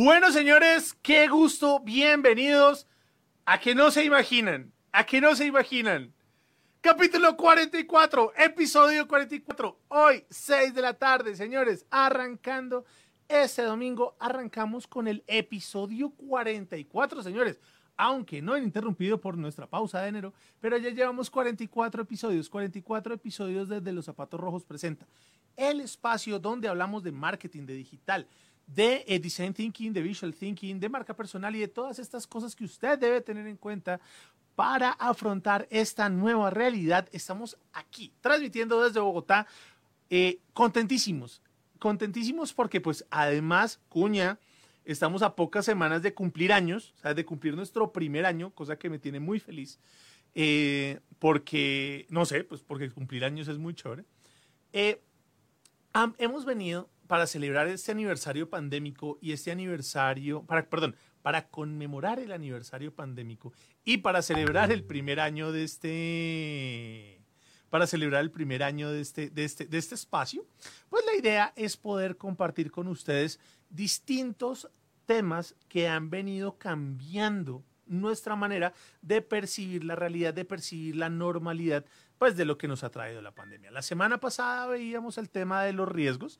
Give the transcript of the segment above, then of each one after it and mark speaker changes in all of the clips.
Speaker 1: Bueno, señores, qué gusto, bienvenidos a que no se imaginan, a que no se imaginan. Capítulo 44, episodio 44, hoy 6 de la tarde, señores, arrancando este domingo, arrancamos con el episodio 44, señores. Aunque no interrumpido por nuestra pausa de enero, pero ya llevamos 44 episodios, 44 episodios desde Los Zapatos Rojos Presenta, el espacio donde hablamos de marketing, de digital, de eh, design thinking, de visual thinking, de marca personal y de todas estas cosas que usted debe tener en cuenta para afrontar esta nueva realidad. Estamos aquí, transmitiendo desde Bogotá, eh, contentísimos, contentísimos porque pues además, Cuña, estamos a pocas semanas de cumplir años, o sea, de cumplir nuestro primer año, cosa que me tiene muy feliz, eh, porque, no sé, pues porque cumplir años es muy chévere. hemos venido para celebrar este aniversario pandémico y este aniversario, para, perdón, para conmemorar el aniversario pandémico y para celebrar el primer año de este, para celebrar el primer año de este, de este, de este espacio, pues la idea es poder compartir con ustedes distintos temas que han venido cambiando nuestra manera de percibir la realidad, de percibir la normalidad, pues de lo que nos ha traído la pandemia. La semana pasada veíamos el tema de los riesgos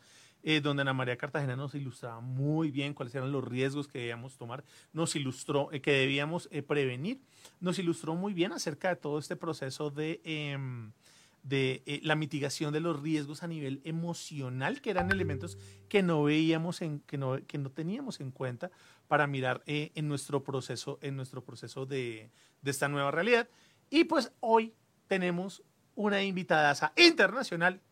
Speaker 1: eh, donde Ana María Cartagena nos ilustraba muy bien cuáles eran los riesgos que debíamos tomar, nos ilustró eh, que debíamos eh, prevenir, nos ilustró muy bien acerca de todo este proceso de, em, de la mitigación de los riesgos a nivel emocional, que eran elementos que no veíamos, en, que, no, que no teníamos en cuenta para mirar en nuestro proceso, en nuestro proceso de, de esta nueva realidad. Y pues hoy tenemos una invitada internacional,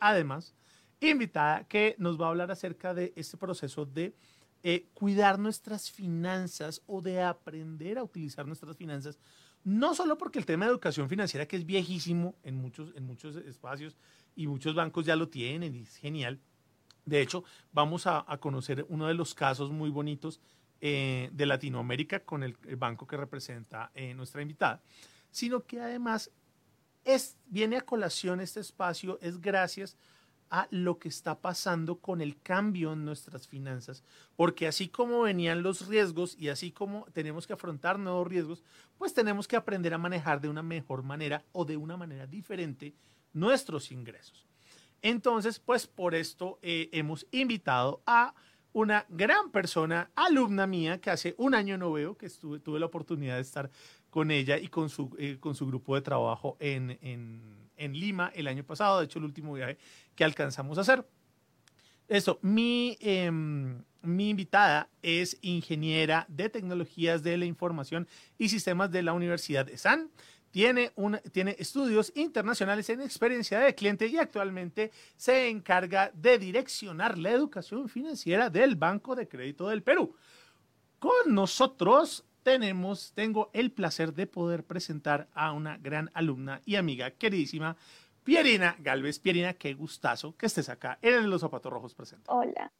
Speaker 1: además, invitada que nos va a hablar acerca de este proceso de eh, cuidar nuestras finanzas o de aprender a utilizar nuestras finanzas, no solo porque el tema de educación financiera, que es viejísimo en muchos, en muchos espacios y muchos bancos ya lo tienen y es genial. De hecho, vamos a, conocer uno de los casos muy bonitos eh, de Latinoamérica con el, banco que representa eh, nuestra invitada, sino que además es, viene a colación este espacio, es gracias a lo que está pasando con el cambio en nuestras finanzas, porque así como venían los riesgos y así como tenemos que afrontar nuevos riesgos, pues tenemos que aprender a manejar de una mejor manera o de una manera diferente nuestros ingresos. Entonces, pues por esto eh, hemos invitado a una gran persona, alumna mía, que hace un año no veo, que estuve, tuve la oportunidad de estar con ella y con su, eh, grupo de trabajo en, Lima el año pasado, de hecho el último viaje que alcanzamos a hacer. Eso, mi, em, mi invitada es ingeniera de tecnologías de la información y sistemas de la Universidad de San. Tiene, tiene estudios internacionales en experiencia de cliente y actualmente se encarga de direccionar la educación financiera del Banco de Crédito del Perú. Con nosotros tenemos, tengo el placer de poder presentar a una gran alumna y amiga queridísima, Pierina Galvez. Pierina, qué gustazo que estés acá en Los Zapatos Rojos presentes.
Speaker 2: Hola.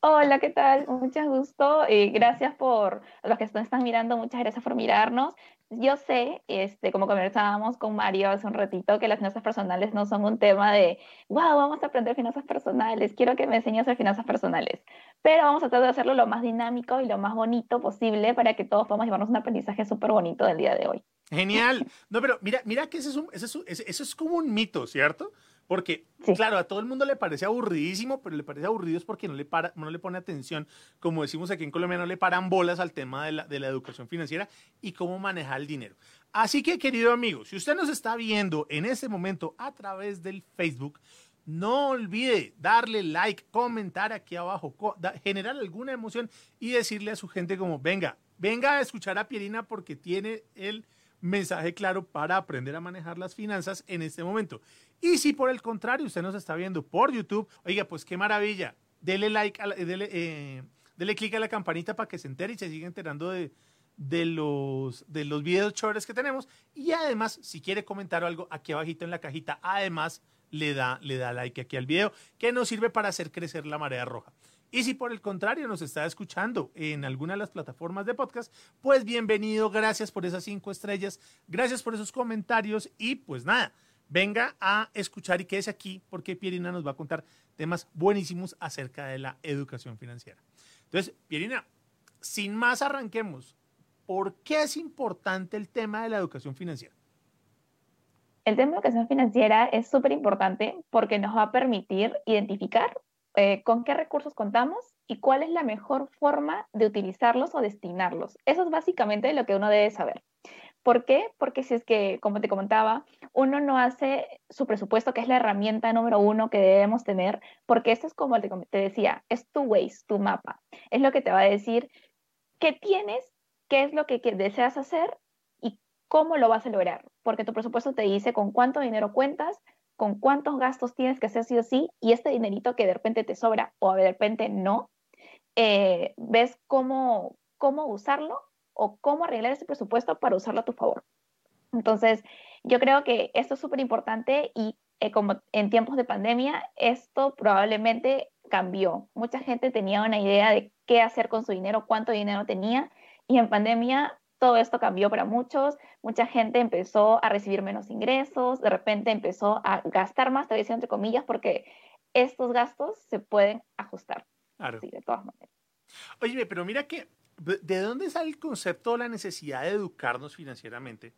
Speaker 2: Hola, ¿qué tal? Mucho gusto. y gracias por los que están mirando, muchas gracias por mirarnos. Yo sé, este, como conversábamos con Mario hace un ratito, que las finanzas personales no son un tema de, wow, vamos a aprender finanzas personales, quiero que me enseñes a hacer finanzas personales. Pero vamos a tratar de hacerlo lo más dinámico y lo más bonito posible para que todos podamos llevarnos un aprendizaje súper bonito del día de hoy.
Speaker 1: Genial. No, pero mira, mira que eso es, eso es como un mito, ¿cierto? Porque, claro, a todo el mundo le parece aburridísimo, pero le parece aburrido es porque no le, para, no le pone atención, como decimos aquí en Colombia, no le paran bolas al tema de la, de la educación financiera y cómo manejar el dinero. Así que, querido amigo, si usted nos está viendo en este momento a través del Facebook, no olvide darle like, comentar aquí abajo, generar alguna emoción y decirle a su gente como, venga, venga a escuchar a Pierina porque tiene el mensaje claro para aprender a manejar las finanzas en este momento. Y si por el contrario usted nos está viendo por YouTube, oiga, pues qué maravilla, dele like, dele, eh, dele clic a la campanita para que se entere y se siga enterando de, de los, de los videos chéveres que tenemos. Y además, si quiere comentar algo aquí abajito en la cajita, además le da, le da like aquí al video, que nos sirve para hacer crecer la marea roja. Y si por el contrario nos está escuchando en alguna de las plataformas de podcast, pues bienvenido, gracias por esas cinco estrellas, gracias por esos comentarios y pues nada, venga a escuchar y quédese aquí porque Pierina nos va a contar temas buenísimos acerca de la educación financiera. Entonces, Pierina, sin más arranquemos. ¿Por qué es importante el tema de la educación financiera?
Speaker 2: El tema de educación financiera es súper importante porque nos va a permitir identificar eh, con qué recursos contamos y cuál es la mejor forma de utilizarlos o destinarlos. Eso es básicamente lo que uno debe saber. ¿Por qué? Porque si es que, como te comentaba, uno no hace su presupuesto, que es la herramienta número uno que debemos tener, porque esto es como te decía, es tu Waze, tu mapa. Es lo que te va a decir qué tienes, qué es lo que deseas hacer y cómo lo vas a lograr. Porque tu presupuesto te dice con cuánto dinero cuentas, con cuántos gastos tienes que hacer sí o sí, y este dinerito que de repente te sobra o de repente no, eh, ves cómo, cómo usarlo o cómo arreglar ese presupuesto para usarlo a tu favor. Entonces, yo creo que esto es súper importante y eh, como en tiempos de pandemia, esto probablemente cambió. Mucha gente tenía una idea de qué hacer con su dinero, cuánto dinero tenía, y en pandemia todo esto cambió para muchos. Mucha gente empezó a recibir menos ingresos, de repente empezó a gastar más, te decía entre comillas, porque estos gastos se pueden ajustar.
Speaker 1: Claro.
Speaker 2: Sí, de todas maneras.
Speaker 1: Oye, pero mira que ¿De dónde sale el concepto de la necesidad de educarnos financieramente?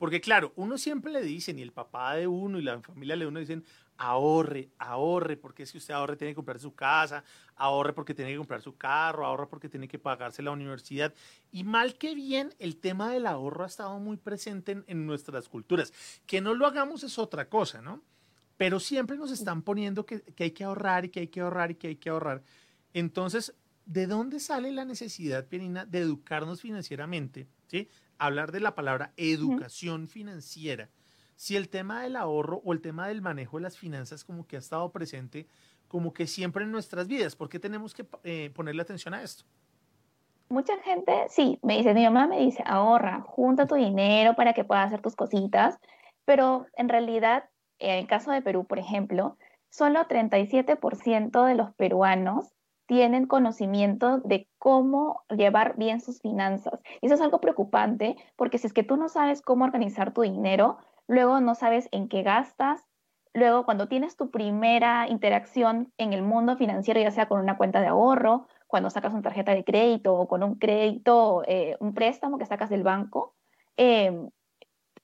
Speaker 1: Porque claro, uno siempre le dice, y el papá de uno y la familia de uno dicen, ahorre, ahorre, porque si usted ahorre tiene que comprar su casa, ahorre porque tiene que comprar su carro, ahorre porque tiene que pagarse la universidad. Y mal que bien, el tema del ahorro ha estado muy presente en, nuestras culturas. Que no lo hagamos es otra cosa, ¿no? Pero siempre nos están poniendo que, que hay que ahorrar y que hay que ahorrar y que hay que ahorrar. Entonces, ¿de dónde sale la necesidad, Pierina, de educarnos financieramente? ¿Sí? Hablar de la palabra educación financiera. Si el tema del ahorro o el tema del manejo de las finanzas como que ha estado presente como que siempre en nuestras vidas, ¿por qué tenemos que eh, ponerle atención a esto?
Speaker 2: Mucha gente, sí, me dice, mi mamá me dice, ahorra, junta tu dinero para que puedas hacer tus cositas, pero en realidad, en el caso de Perú, por ejemplo, solo 37% de los peruanos tienen conocimiento de cómo llevar bien sus finanzas. Y eso es algo preocupante porque si es que tú no sabes cómo organizar tu dinero, luego no sabes en qué gastas, luego cuando tienes tu primera interacción en el mundo financiero, ya sea con una cuenta de ahorro, cuando sacas una tarjeta de crédito o con un crédito, eh, un préstamo que sacas del banco, em,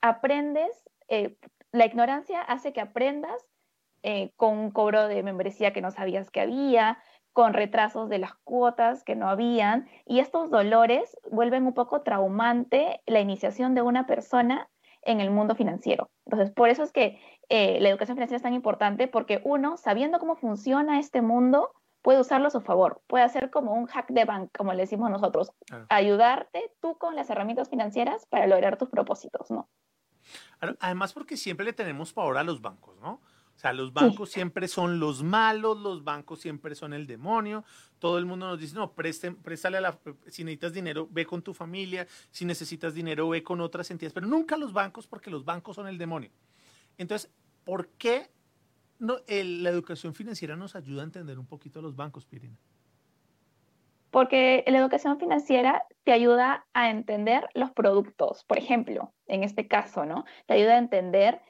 Speaker 2: aprendes, eh, la ignorancia hace que aprendas eh, con un cobro de membresía que no sabías que había, con retrasos de las cuotas que no habían, y estos dolores vuelven un poco traumante la iniciación de una persona en el mundo financiero. Entonces, por eso es que eh, la educación financiera es tan importante, porque uno, sabiendo cómo funciona este mundo, puede usarlo a su favor, puede hacer como un hack de bank, como le decimos nosotros, ayudarte tú con las herramientas financieras para lograr tus propósitos, ¿no?
Speaker 1: Además, porque siempre le tenemos favor a los bancos, ¿no? Sea, los bancos siempre son los malos, los bancos siempre son el demonio. Todo el mundo nos dice, no, presten, préstale a la, si necesitas dinero, ve con tu familia, si necesitas dinero, ve con otras entidades, pero nunca los bancos porque los bancos son el demonio. Entonces, ¿por qué no, la educación financiera nos ayuda a entender un poquito a los bancos, Pirina?
Speaker 2: Porque la educación financiera te ayuda a entender los productos, por ejemplo, en este caso, ¿no? Te ayuda a entender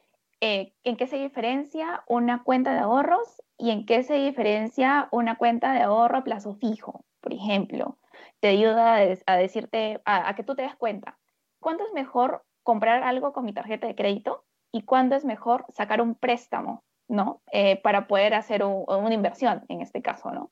Speaker 2: eh, en qué se diferencia una cuenta de ahorros y en qué se diferencia una cuenta de ahorro a plazo fijo, por ejemplo. Te ayuda a, decirte, a, que tú te des cuenta, ¿cuándo es mejor comprar algo con mi tarjeta de crédito y cuándo es mejor sacar un préstamo, ¿no? Eh, para poder hacer una inversión, en este caso, ¿no?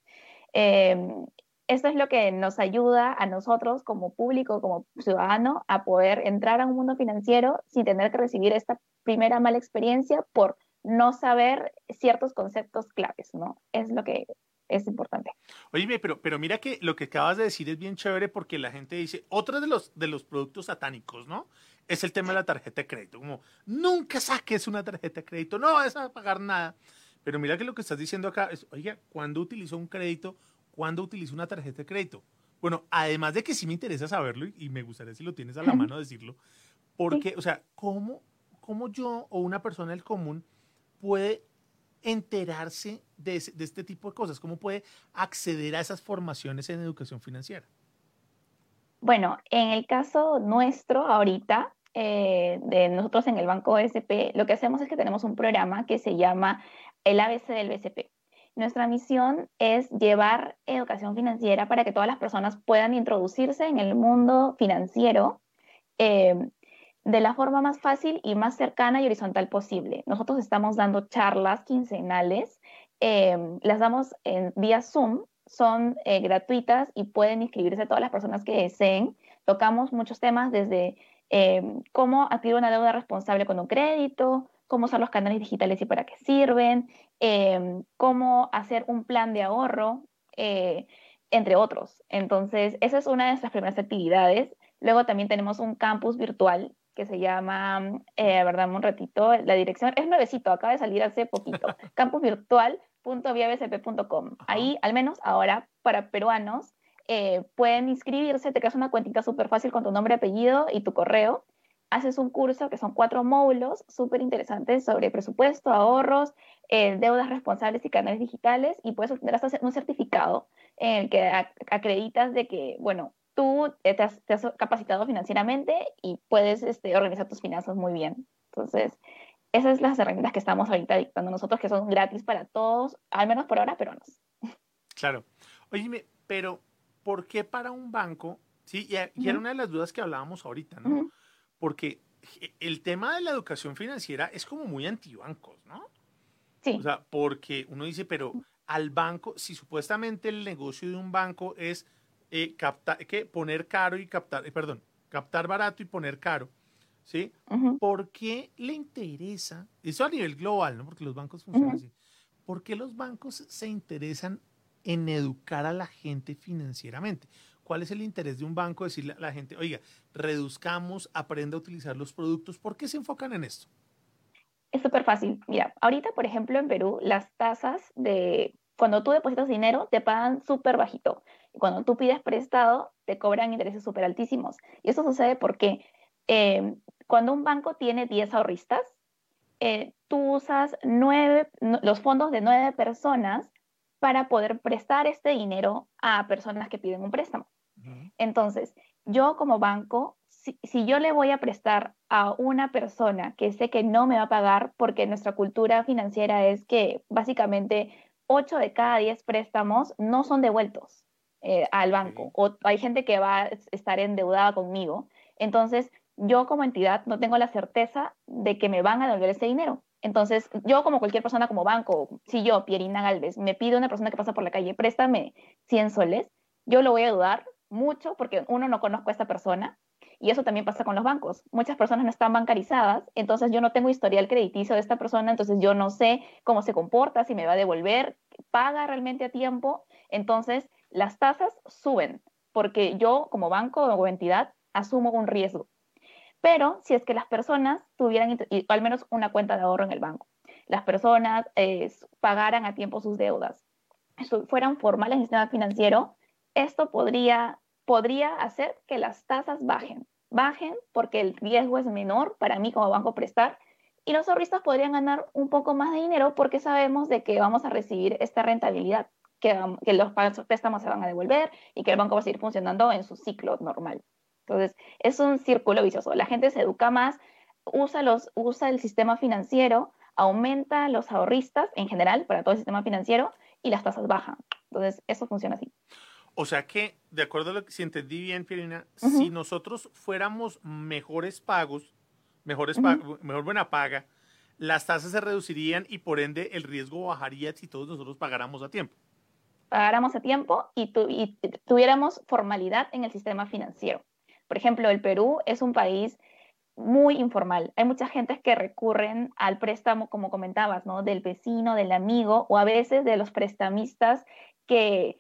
Speaker 2: Em, esto es lo que nos ayuda a nosotros como público, como ciudadano, a poder entrar a un mundo financiero sin tener que recibir esta primera mala experiencia por no saber ciertos conceptos claves, ¿no? Es lo que es importante.
Speaker 1: Oye, pero, pero mira que lo que acabas de decir es bien chévere porque la gente dice, otro de los, de los productos satánicos, ¿no? Es el tema de la tarjeta de crédito, como nunca saques una tarjeta de crédito, no vas a pagar nada. Pero mira que lo que estás diciendo acá es, oiga, ¿cuándo utilizo un crédito? ¿Cuándo utilizo una tarjeta de crédito? Bueno, además de que sí me interesa saberlo y, me gustaría si lo tienes a la mano decirlo, porque, o sea, ¿cómo ¿cómo yo o una persona del común puede enterarse de, este tipo de cosas? ¿Cómo puede acceder a esas formaciones en educación financiera?
Speaker 2: Bueno, en el caso nuestro ahorita, eh, de nosotros en el Banco SP, lo que hacemos es que tenemos un programa que se llama el ABC del BCP. Nuestra misión es llevar educación financiera para que todas las personas puedan introducirse en el mundo financiero eh, de la forma más fácil y más cercana y horizontal posible. Nosotros estamos dando charlas quincenales, eh, las damos en vía Zoom, son eh, gratuitas y pueden inscribirse todas las personas que deseen. Tocamos muchos temas desde cómo adquirir una deuda responsable con un crédito, cómo usar los canales digitales y para qué sirven, Em, cómo hacer un plan de ahorro, eh, entre otros. Entonces, esa es una de nuestras primeras actividades. Luego también tenemos un campus virtual que se llama, eh, verdad, un ratito, la dirección es nuevecito, acaba de salir hace poquito, campusvirtual.viabsp.com. Ahí, al menos ahora, para peruanos, eh, pueden inscribirse, te creas una cuentita súper fácil con tu nombre, apellido y tu correo, haces un curso que son cuatro módulos súper interesantes sobre presupuesto, ahorros, eh, deudas responsables y canales digitales y puedes obtener hasta un certificado en el que acreditas de que, bueno, tú te has, capacitado financieramente y puedes este, organizar tus finanzas muy bien. Entonces, esas son las herramientas que estamos ahorita dictando nosotros, que son gratis para todos, al menos por ahora, pero no.
Speaker 1: Claro. Oye, pero ¿por qué para un banco? Sí, y, era una de las dudas que hablábamos ahorita, ¿no? Porque el tema de la educación financiera es como muy antibancos, ¿no? Sí. O sea, porque uno dice, pero al banco, si supuestamente el negocio de un banco es eh, captar, que poner caro y captar, eh, perdón, captar barato y poner caro, ¿sí? ¿Por qué le interesa, eso a nivel global, ¿no? Porque los bancos funcionan así, ¿por qué los bancos se interesan en educar a la gente financieramente? ¿Cuál es el interés de un banco? Decirle a la gente, oiga, reduzcamos, aprenda a utilizar los productos. ¿Por qué se enfocan en esto?
Speaker 2: Es súper fácil. Mira, ahorita, por ejemplo, en Perú, las tasas de cuando tú depositas dinero te pagan súper bajito. Y cuando tú pides prestado, te cobran intereses súper altísimos. Y eso sucede porque eh, cuando un banco tiene 10 ahorristas, eh, tú usas nueve, los fondos de nueve personas para poder prestar este dinero a personas que piden un préstamo. Entonces, yo como banco, si, yo le voy a prestar a una persona que sé que no me va a pagar, porque nuestra cultura financiera es que básicamente 8 de cada 10 préstamos no son devueltos eh, al banco, o hay gente que va a estar endeudada conmigo. Entonces, yo como entidad no tengo la certeza de que me van a devolver ese dinero. Entonces, yo como cualquier persona como banco, si yo, Pierina Galvez, me pide una persona que pasa por la calle, préstame 100 soles, yo lo voy a dudar mucho porque uno no conozco a esta persona y eso también pasa con los bancos. Muchas personas no están bancarizadas, entonces yo no tengo historial crediticio de esta persona, entonces yo no sé cómo se comporta, si me va a devolver, paga realmente a tiempo. Entonces las tasas suben porque yo como banco o entidad asumo un riesgo. Pero si es que las personas tuvieran al menos una cuenta de ahorro en el banco, las personas eh, pagaran a tiempo sus deudas, fueran formales en el sistema financiero, esto podría podría hacer que las tasas bajen. Bajen porque el riesgo es menor para mí como banco prestar y los ahorristas podrían ganar un poco más de dinero porque sabemos de que vamos a recibir esta rentabilidad, que, que los préstamos se van a devolver y que el banco va a seguir funcionando en su ciclo normal. Entonces, es un círculo vicioso. La gente se educa más, usa, los, usa el sistema financiero, aumenta los ahorristas en general para todo el sistema financiero y las tasas bajan. Entonces, eso funciona así.
Speaker 1: O sea que, de acuerdo a lo que si entendí bien, Pierina, si nosotros fuéramos mejores pagos, mejores mejor buena paga, las tasas se reducirían y por ende el riesgo bajaría si todos nosotros pagáramos a tiempo.
Speaker 2: Pagáramos a tiempo y, y tuviéramos formalidad en el sistema financiero. Por ejemplo, el Perú es un país muy informal. Hay mucha gente que recurren al préstamo, como comentabas, ¿no? Del vecino, del amigo o a veces de los prestamistas que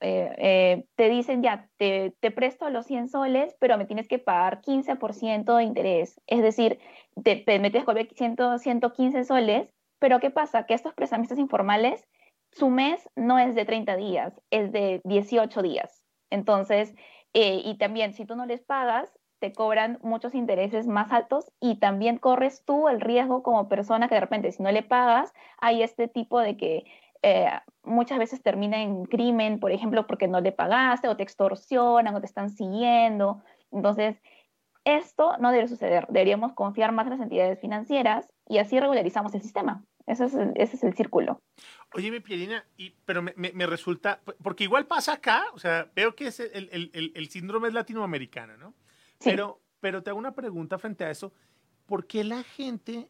Speaker 2: eh, eh, te dicen ya, te, presto los 100 soles, pero me tienes que pagar 15% de interés. Es decir, te, te metes con 115 soles, pero ¿qué pasa? Que estos prestamistas informales, su mes no es de 30 días, es de 18 días. Entonces, eh, y también si tú no les pagas, te cobran muchos intereses más altos y también corres tú el riesgo como persona que de repente si no le pagas, hay este tipo de que eh, muchas veces termina en crimen, por ejemplo, porque no le pagaste o te extorsionan o te están siguiendo. Entonces, esto no debe suceder. Deberíamos confiar más en las entidades financieras y así regularizamos el sistema. Ese es el, ese es el círculo.
Speaker 1: Oye, mi Pierina, y, pero me, me, resulta, porque igual pasa acá, o sea, veo que es el, el, el síndrome es latinoamericano, ¿no? Sí. Pero, pero te hago una pregunta frente a eso. ¿Por qué la gente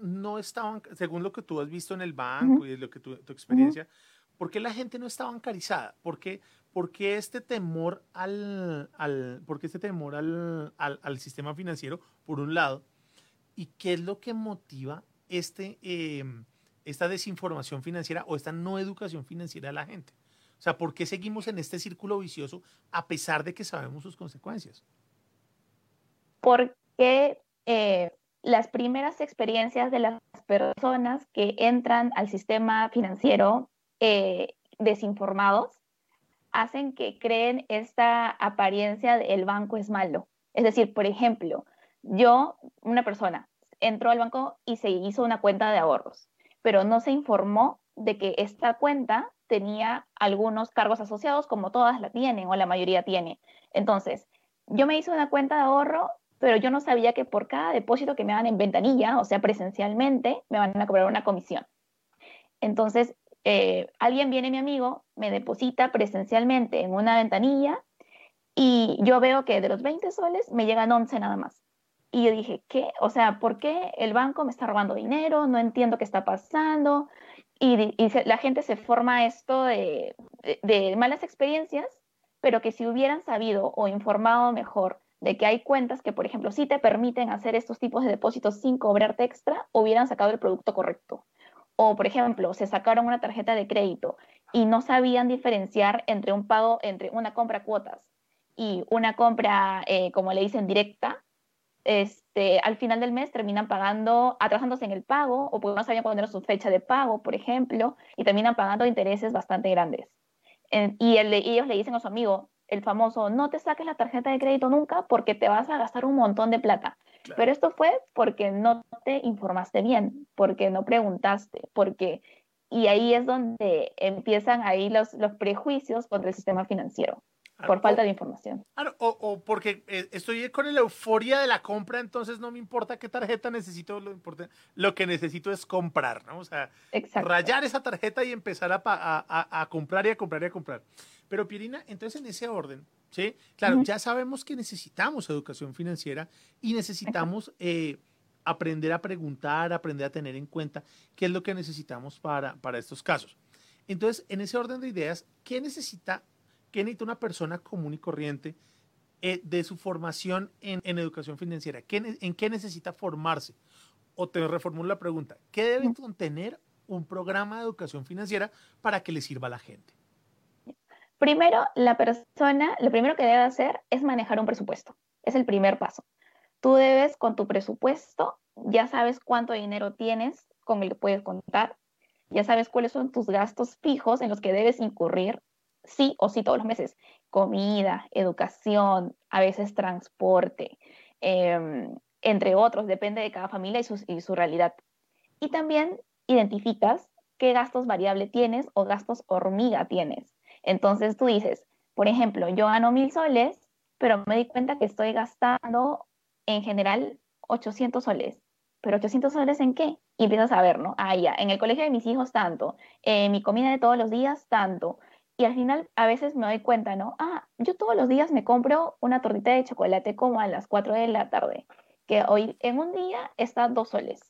Speaker 1: no estaba, según lo que tú has visto en el banco y lo que tu, tu experiencia, ¿por qué la gente no está bancarizada? ¿Por qué, por qué este temor al, al, por qué este temor al, al, al sistema financiero, por un lado? ¿Y qué es lo que motiva este, eh, esta desinformación financiera o esta no educación financiera de la gente? O sea, ¿por qué seguimos en este círculo vicioso a pesar de que sabemos sus consecuencias?
Speaker 2: Porque eh, las primeras experiencias de las personas que entran al sistema financiero eh, desinformados hacen que creen esta apariencia de el banco es malo. Es decir, por ejemplo, yo, una persona, entró al banco y se hizo una cuenta de ahorros, pero no se informó de que esta cuenta tenía algunos cargos asociados, como todas la tienen o la mayoría tiene. Entonces, yo me hice una cuenta de ahorro, pero yo no sabía que por cada depósito que me dan en ventanilla, o sea, presencialmente, me van a cobrar una comisión. Entonces, eh, alguien viene, mi amigo, me deposita presencialmente en una ventanilla y yo veo que de los 20 soles me llegan 11 nada más. Y yo dije, ¿qué? O sea, ¿por qué el banco me está robando dinero? No entiendo qué está pasando. Y, la gente se forma esto de, de, malas experiencias, pero que si hubieran sabido o informado mejor de que hay cuentas que, por ejemplo, sí te permiten hacer estos tipos de depósitos sin cobrarte extra, hubieran sacado el producto correcto. O, por ejemplo, se sacaron una tarjeta de crédito y no sabían diferenciar entre un pago, entre una compra cuotas y una compra, eh, como le dicen, directa, este, al final del mes terminan pagando, atrasándose en el pago, o porque no sabían cuándo era su fecha de pago, por ejemplo, y terminan pagando intereses bastante grandes. y ellos le dicen a su amigo, el famoso, no te saques la tarjeta de crédito nunca porque te vas a gastar un montón de plata. Pero esto fue porque no te informaste bien, porque no preguntaste, porque... Y ahí es donde empiezan ahí los, los prejuicios contra el sistema financiero por falta de información.
Speaker 1: o, porque eh, estoy con la euforia de la compra, entonces no me importa qué tarjeta necesito, lo, lo que necesito es comprar, ¿no? O sea, rayar esa tarjeta y empezar a, comprar y a comprar y a comprar. Pero Pirina, entonces en ese orden, ¿sí? Claro, ya sabemos que necesitamos educación financiera y necesitamos eh, aprender a preguntar, aprender a tener en cuenta qué es lo que necesitamos para, para estos casos. Entonces, en ese orden de ideas, ¿qué necesita ¿Qué necesita una persona común y corriente eh, de su formación en, educación financiera? ¿En qué necesita formarse? O te reformulo la pregunta, ¿qué debe contener un programa de educación financiera para que le sirva a la gente?
Speaker 2: Primero, la persona, lo primero que debe hacer es manejar un presupuesto. Es el primer paso. Tú debes, con tu presupuesto, ya sabes cuánto dinero tienes con el que puedes contar, ya sabes cuáles son tus gastos fijos en los que debes incurrir sí o sí todos los meses. Comida, educación, a veces transporte, em, entre otros, depende de cada familia y su, realidad. Y también identificas qué gastos variable tienes o gastos hormiga tienes. Entonces tú dices, por ejemplo, yo gano mil soles, pero me di cuenta que estoy gastando en general 800 soles. ¿Pero 800 soles en qué? Y empiezas a ver, ¿no? Ah, ya, en el colegio de mis hijos tanto, en mi comida de todos los días tanto, y al final a veces me doy cuenta, ¿no? Ah, yo todos los días me compro una tortita de chocolate como a las 4 de la tarde, que hoy en un día está dos soles.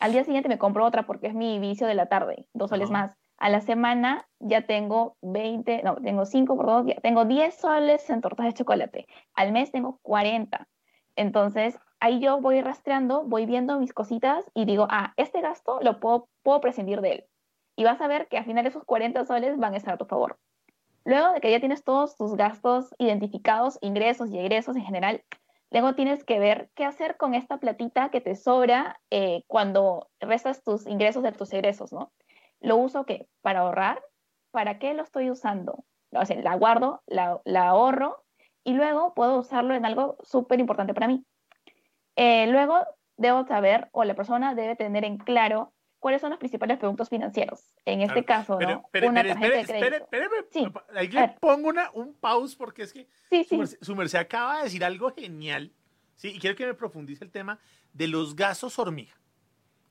Speaker 2: Al día siguiente me compro otra porque es mi vicio de la tarde, dos soles más. A la semana ya tengo 20, no, tengo 5 por dos, ya tengo 10 soles en tortas de chocolate. Al mes tengo 40. Entonces, ahí yo voy rastreando, voy viendo mis cositas y digo, ah, este gasto lo puedo, puedo prescindir de él. Y vas a ver que al final esos 40 soles van a estar a tu favor. Luego de que ya tienes todos tus gastos identificados, ingresos y egresos en general, luego tienes que ver qué hacer con esta platita que te sobra eh, cuando restas tus ingresos de tus egresos, ¿no? ¿Lo uso qué? ¿Para ahorrar? ¿Para qué lo estoy usando? O sea, la guardo, la, ahorro y luego puedo usarlo en algo súper importante para mí. Eh, luego debo saber o la persona debe tener en claro cuáles son los principales productos financieros. En este caso, ¿no? una tarjeta de crédito.
Speaker 1: sí. Ahí le pongo una, un pause porque es que su, merced, acaba de decir algo genial, ¿sí? Y quiero que me profundice el tema de los gastos hormiga.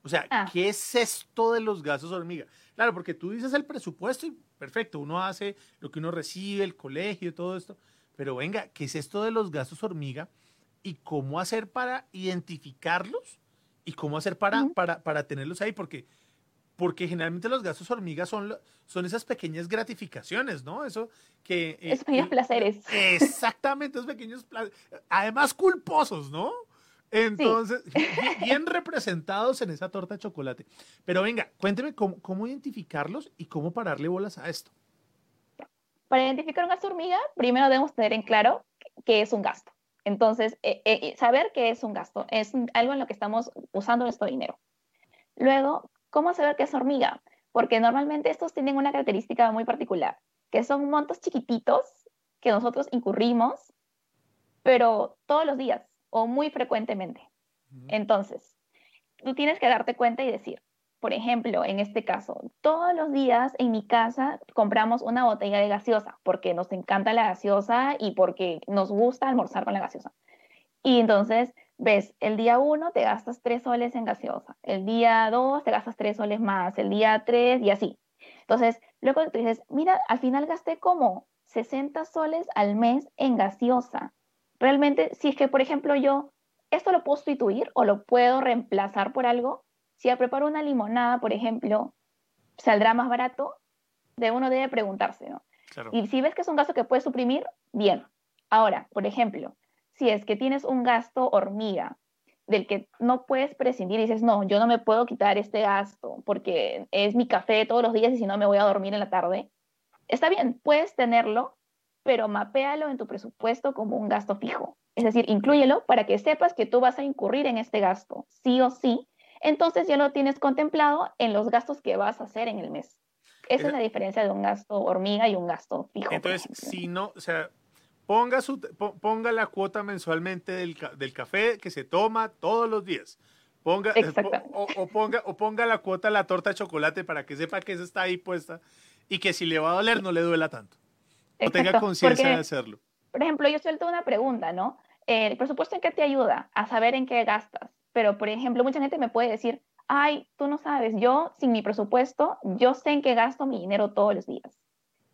Speaker 1: O sea,
Speaker 2: Ah.
Speaker 1: ¿qué es esto de los gastos hormiga? Claro, porque tú dices el presupuesto y perfecto, uno hace lo que uno recibe, el colegio todo esto, pero venga, ¿qué es esto de los gastos hormiga y cómo hacer para identificarlos y cómo hacer para, para, para tenerlos ahí? Porque, porque generalmente los gastos hormiga son, son esas pequeñas gratificaciones, ¿no? Eso que... eh,
Speaker 2: Esos pequeños
Speaker 1: eh,
Speaker 2: placeres.
Speaker 1: Exactamente, esos pequeños pla- además culposos, ¿no? Entonces, bien, bien representados en esa torta de chocolate. Pero venga, cuénteme cómo, cómo identificarlos y cómo pararle bolas a esto.
Speaker 2: Para identificar un gasto hormiga, primero debemos tener en claro qué es un gasto. Entonces, eh, eh, saber qué es un gasto es algo en lo que estamos usando nuestro dinero. Luego, ¿cómo saber qué es hormiga? Porque normalmente estos tienen una característica muy particular, que son montos chiquititos que nosotros incurrimos, pero todos los días o muy frecuentemente. Entonces, tú tienes que darte cuenta y decir, por ejemplo, en este caso, todos los días en mi casa compramos una botella de gaseosa porque nos encanta la gaseosa y porque nos gusta almorzar con la gaseosa. Y entonces, ves, el día uno te gastas tres soles en gaseosa, el día dos te gastas tres soles más, el día tres y así. Entonces, luego tú dices, mira, al final gasté como 60 soles al mes en gaseosa. Realmente, si es que, por ejemplo, yo esto lo puedo sustituir o lo puedo reemplazar por algo, si preparo una limonada, por ejemplo, saldrá más barato, de uno debe preguntarse, ¿no?
Speaker 1: Claro.
Speaker 2: Y si ves que es un gasto que puedes suprimir, bien. Ahora, por ejemplo, si es que tienes un gasto hormiga del que no puedes prescindir y dices, no, yo no me puedo quitar este gasto porque es mi café todos los días y si no me voy a dormir en la tarde, está bien, puedes tenerlo, pero mapéalo en tu presupuesto como un gasto fijo. Es decir, inclúyelo para que sepas que tú vas a incurrir en este gasto, sí o sí. Entonces ya lo tienes contemplado en los gastos que vas a hacer en el mes. Esa
Speaker 1: Esa-
Speaker 2: es la diferencia de un gasto hormiga y un gasto fijo.
Speaker 1: Entonces, si no, o sea, ponga, su, po- ponga la cuota mensualmente del, del café que se toma todos los días. Ponga, eh, o, o ponga, o ponga la cuota la torta de chocolate para que sepa que esa está ahí puesta y que si le va a doler no le duela tanto. O tenga conciencia de hacerlo.
Speaker 2: Por ejemplo, yo suelto una pregunta, ¿no? Eh, ¿El presupuesto en qué te ayuda? A saber en qué gastas. Pero, por ejemplo, mucha gente me puede decir, ay, tú no sabes, yo sin mi presupuesto, yo sé en qué gasto mi dinero todos los días.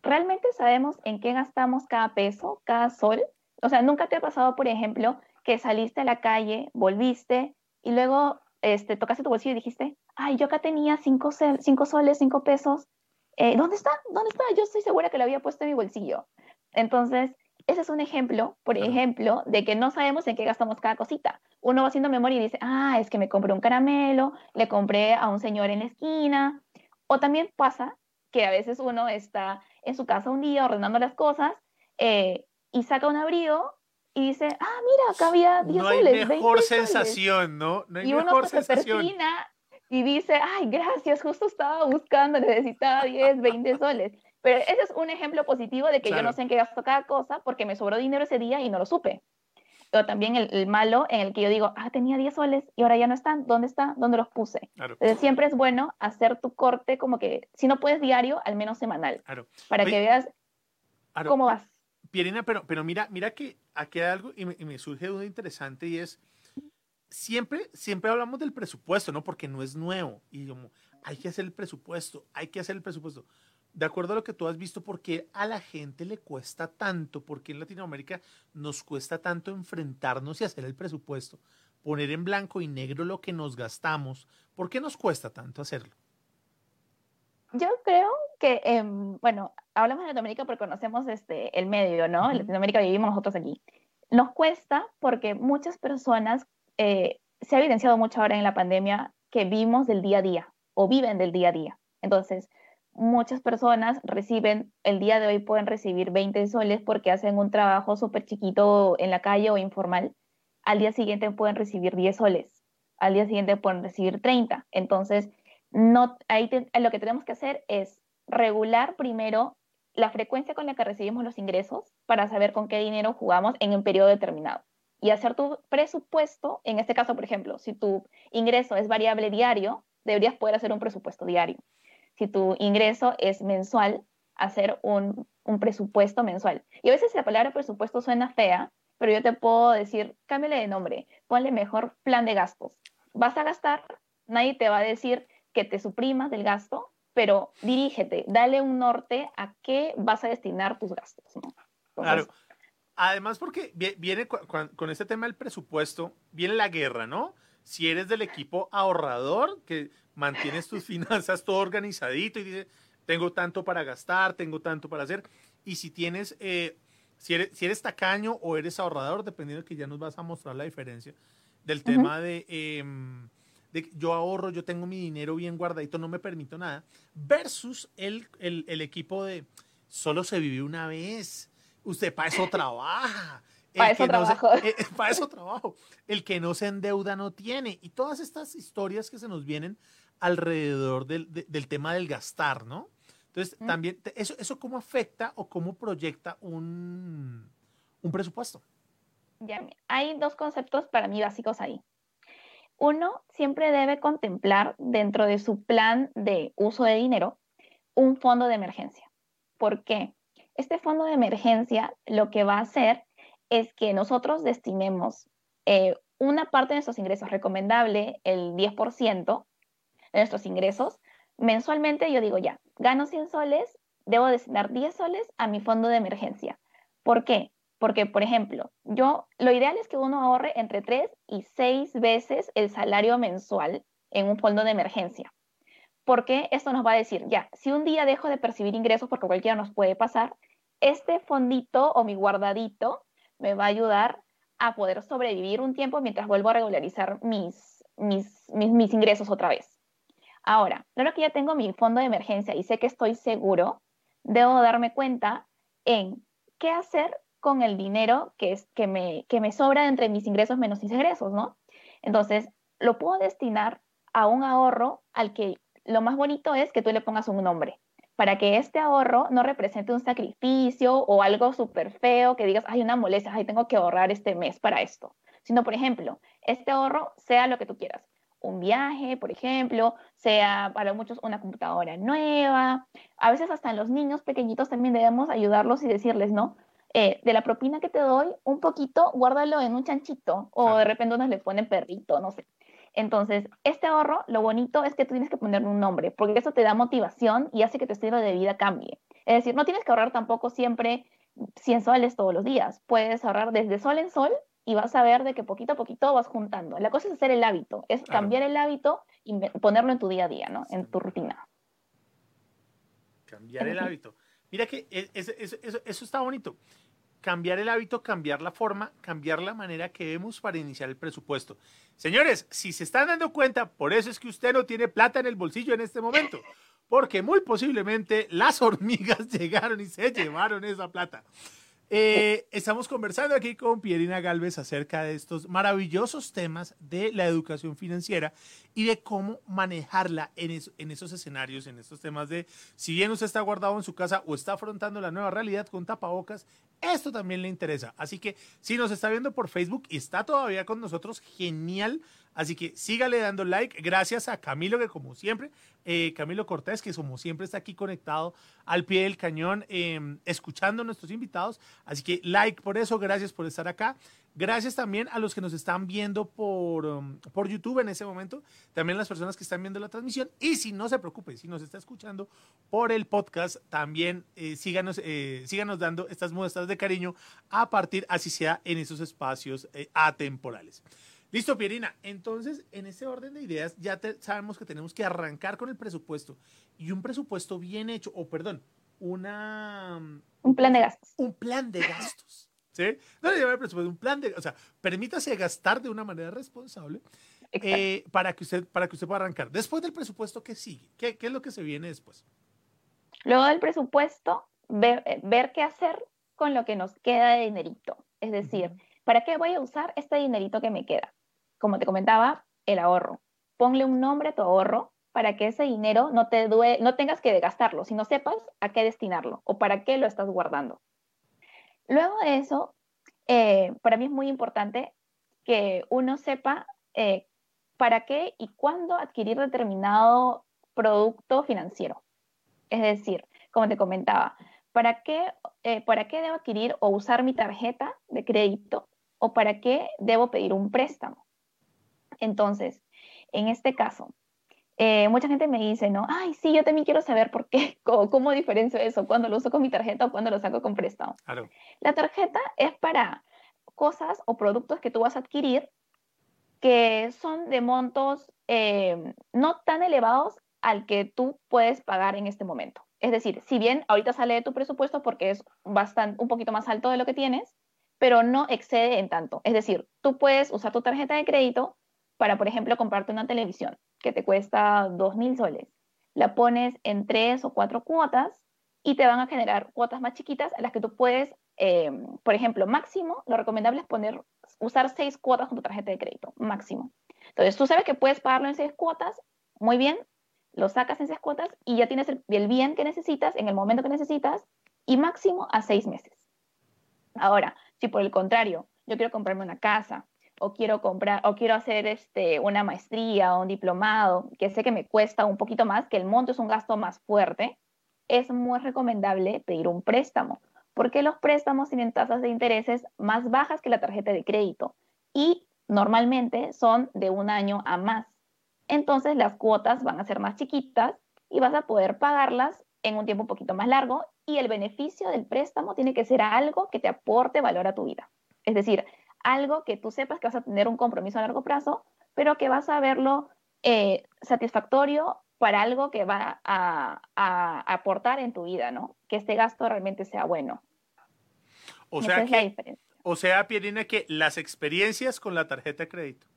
Speaker 2: ¿Realmente sabemos en qué gastamos cada peso, cada sol? O sea, ¿nunca te ha pasado, por ejemplo, que saliste a la calle, volviste y luego este, tocaste tu bolsillo y dijiste, ay, yo acá tenía cinco, cinco soles, cinco pesos, eh, ¿dónde está? ¿Dónde está? Yo estoy segura que lo había puesto en mi bolsillo. Entonces, ese es un ejemplo, por ejemplo, de que no sabemos en qué gastamos cada cosita. Uno va haciendo memoria y dice, ah, es que me compré un caramelo, le compré a un señor en la esquina. O también pasa que a veces uno está en su casa un día ordenando las cosas eh, y saca un abrigo y dice, ah, mira, acá había 10
Speaker 1: No hay
Speaker 2: soles, 20
Speaker 1: mejor
Speaker 2: soles".
Speaker 1: sensación, ¿no? No hay
Speaker 2: Y uno
Speaker 1: mejor
Speaker 2: se
Speaker 1: sensación.
Speaker 2: y dice, ay, gracias, justo estaba buscando, necesitaba 10, 20 soles. Pero ese es un ejemplo positivo de que yo
Speaker 1: Claro.
Speaker 2: no sé en qué gasto cada cosa porque me sobró dinero ese día y no lo supe. Pero también el, el malo en el que yo digo, ah, tenía 10 soles y ahora ya no están, ¿dónde están? ¿Dónde los puse?
Speaker 1: Claro,
Speaker 2: Entonces siempre es bueno hacer tu corte como que, si no puedes diario, al menos semanal,
Speaker 1: claro.
Speaker 2: para
Speaker 1: Oye,
Speaker 2: que veas cómo vas.
Speaker 1: Pierina, pero, pero mira, mira que aquí hay algo y me, y me surge una interesante y es, siempre, siempre hablamos del presupuesto, ¿no? Porque no es nuevo. Y como, hay que hacer el presupuesto, hay que hacer el presupuesto. De acuerdo a lo que tú has visto, ¿por qué a la gente le cuesta tanto? ¿Por qué en Latinoamérica nos cuesta tanto enfrentarnos y hacer el presupuesto? Poner en blanco y negro lo que nos gastamos. ¿Por qué nos cuesta tanto hacerlo?
Speaker 2: Yo creo que, em, bueno, hablamos de Latinoamérica porque conocemos este, el medio, ¿no? En
Speaker 1: Ujú.
Speaker 2: Latinoamérica vivimos nosotros aquí. Nos cuesta porque muchas personas, eh, se ha evidenciado mucho ahora en la pandemia que vivimos del día a día o viven del día a día. Entonces, muchas personas reciben, el día de hoy pueden recibir 20 soles porque hacen un trabajo súper chiquito en la calle o informal. Al día siguiente pueden recibir 10 soles. Al día siguiente pueden recibir 30. Entonces, no, ahí lo que tenemos que hacer es regular primero la frecuencia con la que recibimos los ingresos para saber con qué dinero jugamos en un periodo determinado. Y hacer tu presupuesto, en este caso, por ejemplo, si tu ingreso es variable diario, deberías poder hacer un presupuesto diario. Si tu ingreso es mensual, hacer un, un presupuesto mensual. Y a veces la palabra presupuesto suena fea, pero yo te puedo decir, cámbiale de nombre, ponle mejor plan de gastos. Vas a gastar, Nadie te va a decir que te suprimas del gasto, pero dirígete, dale un norte a qué vas a destinar tus gastos.
Speaker 1: claro. Además, porque viene con este tema del presupuesto, viene la guerra, ¿no? Si eres del equipo ahorrador, que mantienes tus finanzas todo organizadito y dices, tengo tanto para gastar, tengo tanto para hacer. Y si tienes, eh, si, eres, si eres tacaño o eres ahorrador, dependiendo de que ya nos vas a mostrar la diferencia del tema de, de yo ahorro, yo tengo mi dinero bien guardadito, no me permito nada, versus el, el, equipo de solo se vive una vez, usted para eso trabaja.
Speaker 2: Para eso trabajo.
Speaker 1: Eh, eh, para eso trabajo. El que no se endeuda no tiene. Y todas estas historias que se nos vienen alrededor del, del tema del gastar, ¿no? Entonces, también, eso, ¿eso cómo afecta o cómo proyecta un, un presupuesto?
Speaker 2: Ya, hay dos conceptos para mí básicos ahí. Uno, siempre debe contemplar dentro de su plan de uso de dinero un fondo de emergencia. ¿Por qué? Este fondo de emergencia lo que va a hacer es que nosotros destinemos eh, una parte de nuestros ingresos, recomendable el 10% de nuestros ingresos, mensualmente yo digo ya, gano 100 soles, debo destinar 10 soles a mi fondo de emergencia. ¿Por qué? Porque, por ejemplo, yo, lo ideal es que uno ahorre entre 3 y 6 veces el salario mensual en un fondo de emergencia. Porque esto nos va a decir, ya, si un día dejo de percibir ingresos, porque cualquiera nos puede pasar, este fondito o mi guardadito me va a ayudar a poder sobrevivir un tiempo mientras vuelvo a regularizar mis, mis, mis, ingresos otra vez. Ahora, claro que ya tengo mi fondo de emergencia y sé que estoy seguro, debo darme cuenta en qué hacer con el dinero que, me sobra entre mis ingresos menos mis egresos, ¿no? Entonces, lo puedo destinar a un ahorro al que lo más bonito es que tú le pongas un nombre para que este ahorro no represente un sacrificio o algo súper feo que digas, hay una molestia, ay, tengo que ahorrar este mes para esto. Sino, por ejemplo, este ahorro sea lo que tú quieras. Un viaje, por ejemplo, sea para muchos una computadora nueva. A veces hasta en los niños pequeñitos también debemos ayudarlos y decirles, ¿no? Eh, de la propina que te doy, un poquito, guárdalo en un chanchito o de repente unos le ponen perrito, no sé. Entonces, este ahorro, lo bonito es que tú tienes que ponerle un nombre, porque eso te da motivación y hace que tu estilo de vida cambie. Es decir, no tienes que ahorrar tampoco siempre 100 soles todos los días. Puedes ahorrar desde sol en sol y vas a ver de que poquito a poquito vas juntando. La cosa es hacer el hábito, es cambiar el hábito y ponerlo en tu día a día, ¿no? En tu rutina.
Speaker 1: Cambiar el hábito. Mira que e, eso, eso está bonito cambiar el hábito, cambiar la forma, cambiar la manera que vemos para iniciar el presupuesto. Señores, si se están dando cuenta, por eso es que usted no tiene plata en el bolsillo en este momento, porque muy posiblemente las hormigas llegaron y se llevaron esa plata. Eh, estamos conversando aquí con Pierina Galvez acerca de estos maravillosos temas de la educación financiera y de cómo manejarla en, en esos escenarios, en estos temas de si bien usted está guardado en su casa o está afrontando la nueva realidad con tapabocas, esto también le interesa. Así que si nos está viendo por Facebook y está todavía con nosotros, genial. Así que sígale dando like. Gracias a Camilo, que como siempre, eh, Camilo Cortés, que como siempre está aquí conectado al pie del cañón, em, escuchando a nuestros invitados. Así que like por eso, gracias por estar acá. Gracias también a los que nos están viendo por, um, por YouTube en ese momento, también las personas que están viendo la transmisión. Y si no se preocupe, si nos está escuchando por el podcast, también eh, síganos, eh, síganos dando estas muestras de cariño a partir, así sea, en esos espacios atemporales. Listo, Pierina. Entonces, en ese orden de ideas, ya sabemos que tenemos que arrancar con el presupuesto. Y un presupuesto bien hecho, o perdón, una...
Speaker 2: Mm, un plan de gastos.
Speaker 1: Un plan de gastos. ¿Sí? No le llamo presupuesto, un plan de... O sea, permítase gastar de una manera responsable eh, para, que usted, para que usted pueda arrancar. Después del presupuesto, ¿qué sigue? ¿Qué, qué es lo que se viene después?
Speaker 2: Luego del presupuesto, ver, eh, ver, qué hacer con lo que nos queda de dinerito. Es decir, ¿para qué voy a usar este dinerito que me queda? Como te comentaba, el ahorro. Ponle un nombre a tu ahorro para que ese dinero no te due no tengas que gastarlo, sino sepas a qué destinarlo o para qué lo estás guardando. Luego de eso, eh, para mí es muy importante que uno sepa eh, para qué y cuándo adquirir determinado producto financiero. Es decir, como te comentaba, ¿para qué, eh, ¿para qué debo adquirir o usar mi tarjeta de crédito o para qué debo pedir un préstamo? Entonces, En este caso, eh, mucha gente me dice, ¿no? Ay, sí, yo también quiero saber por qué, cómo, cómo diferencio eso, cuando lo uso con mi tarjeta o cuando lo saco con préstamo.
Speaker 1: Claro.
Speaker 2: La tarjeta es para cosas o productos que tú vas a adquirir que son de montos eh, no tan elevados al que tú puedes pagar en este momento. Es decir, si bien ahorita sale de tu presupuesto porque es bastante, un poquito más alto de lo que tienes, pero no excede en tanto. Es decir, tú puedes usar tu tarjeta de crédito para, por ejemplo, comprarte una televisión que te cuesta 2.000 soles. La pones en tres o cuatro cuotas y te van a generar cuotas más chiquitas a las que tú puedes, eh, por ejemplo, máximo, lo recomendable es poner, usar seis cuotas con tu tarjeta de crédito, máximo. Entonces, tú sabes que puedes pagarlo en seis cuotas, muy bien, lo sacas en seis cuotas y ya tienes el, el bien que necesitas en el momento que necesitas y máximo a seis meses. Ahora, si por el contrario, yo quiero comprarme una casa o quiero comprar o quiero hacer este, una maestría o un diplomado, que sé que me cuesta un poquito más, que el monto es un gasto más fuerte, es muy recomendable pedir un préstamo, porque los préstamos tienen tasas de intereses más bajas que la tarjeta de crédito y normalmente son de un año a más. Entonces las cuotas van a ser más chiquitas y vas a poder pagarlas en un tiempo un poquito más largo y el beneficio del préstamo tiene que ser algo que te aporte valor a tu vida. Es decir, algo que tú sepas que vas a tener un compromiso a largo plazo, pero que vas a verlo eh, satisfactorio para algo que va a, aportar en tu vida, ¿no? Que este gasto realmente sea bueno.
Speaker 1: O sea, que, o sea, Pierina, que las experiencias con la tarjeta de crédito.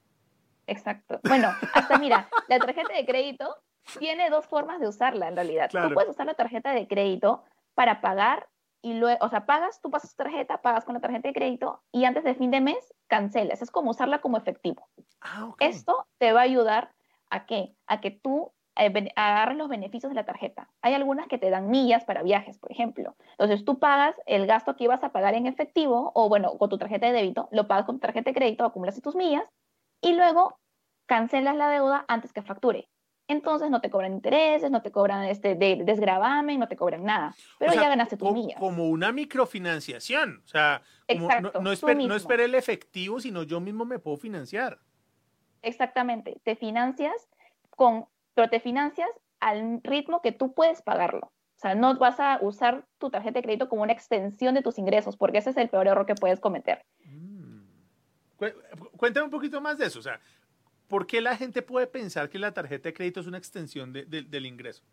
Speaker 2: Exacto. Bueno, hasta mira, la tarjeta de crédito tiene dos formas de usarla en realidad. Tú puedes usar la tarjeta de crédito para pagar y luego, o sea, pagas, tú pasas tu tarjeta, pagas con la tarjeta de crédito y antes de fin de mes cancelas. Es como usarla como efectivo. Ah, Esto te va a ayudar a qué? A que tú eh, agarres los beneficios de la tarjeta. Hay algunas que te dan millas para viajes, por ejemplo. Entonces tú pagas el gasto que ibas a pagar en efectivo o bueno, con tu tarjeta de débito, lo pagas con tu tarjeta de crédito, acumulas tus millas y luego cancelas la deuda antes que facture entonces no te cobran intereses, no te cobran este de, desgravamen, no te cobran nada. Pero ya ganaste tus millas.
Speaker 1: Como una microfinanciación. O sea, no, no, esperé el efectivo, sino yo mismo me puedo financiar.
Speaker 2: Exactamente. Te financias con, pero te financias al ritmo que tú puedes pagarlo. O sea, no vas a usar tu tarjeta de crédito como una extensión de tus ingresos, porque ese es el peor error que puedes cometer. Mm.
Speaker 1: Cuéntame un poquito más de eso. O sea, ¿Por qué la gente puede pensar que la tarjeta de crédito es una extensión del ingreso?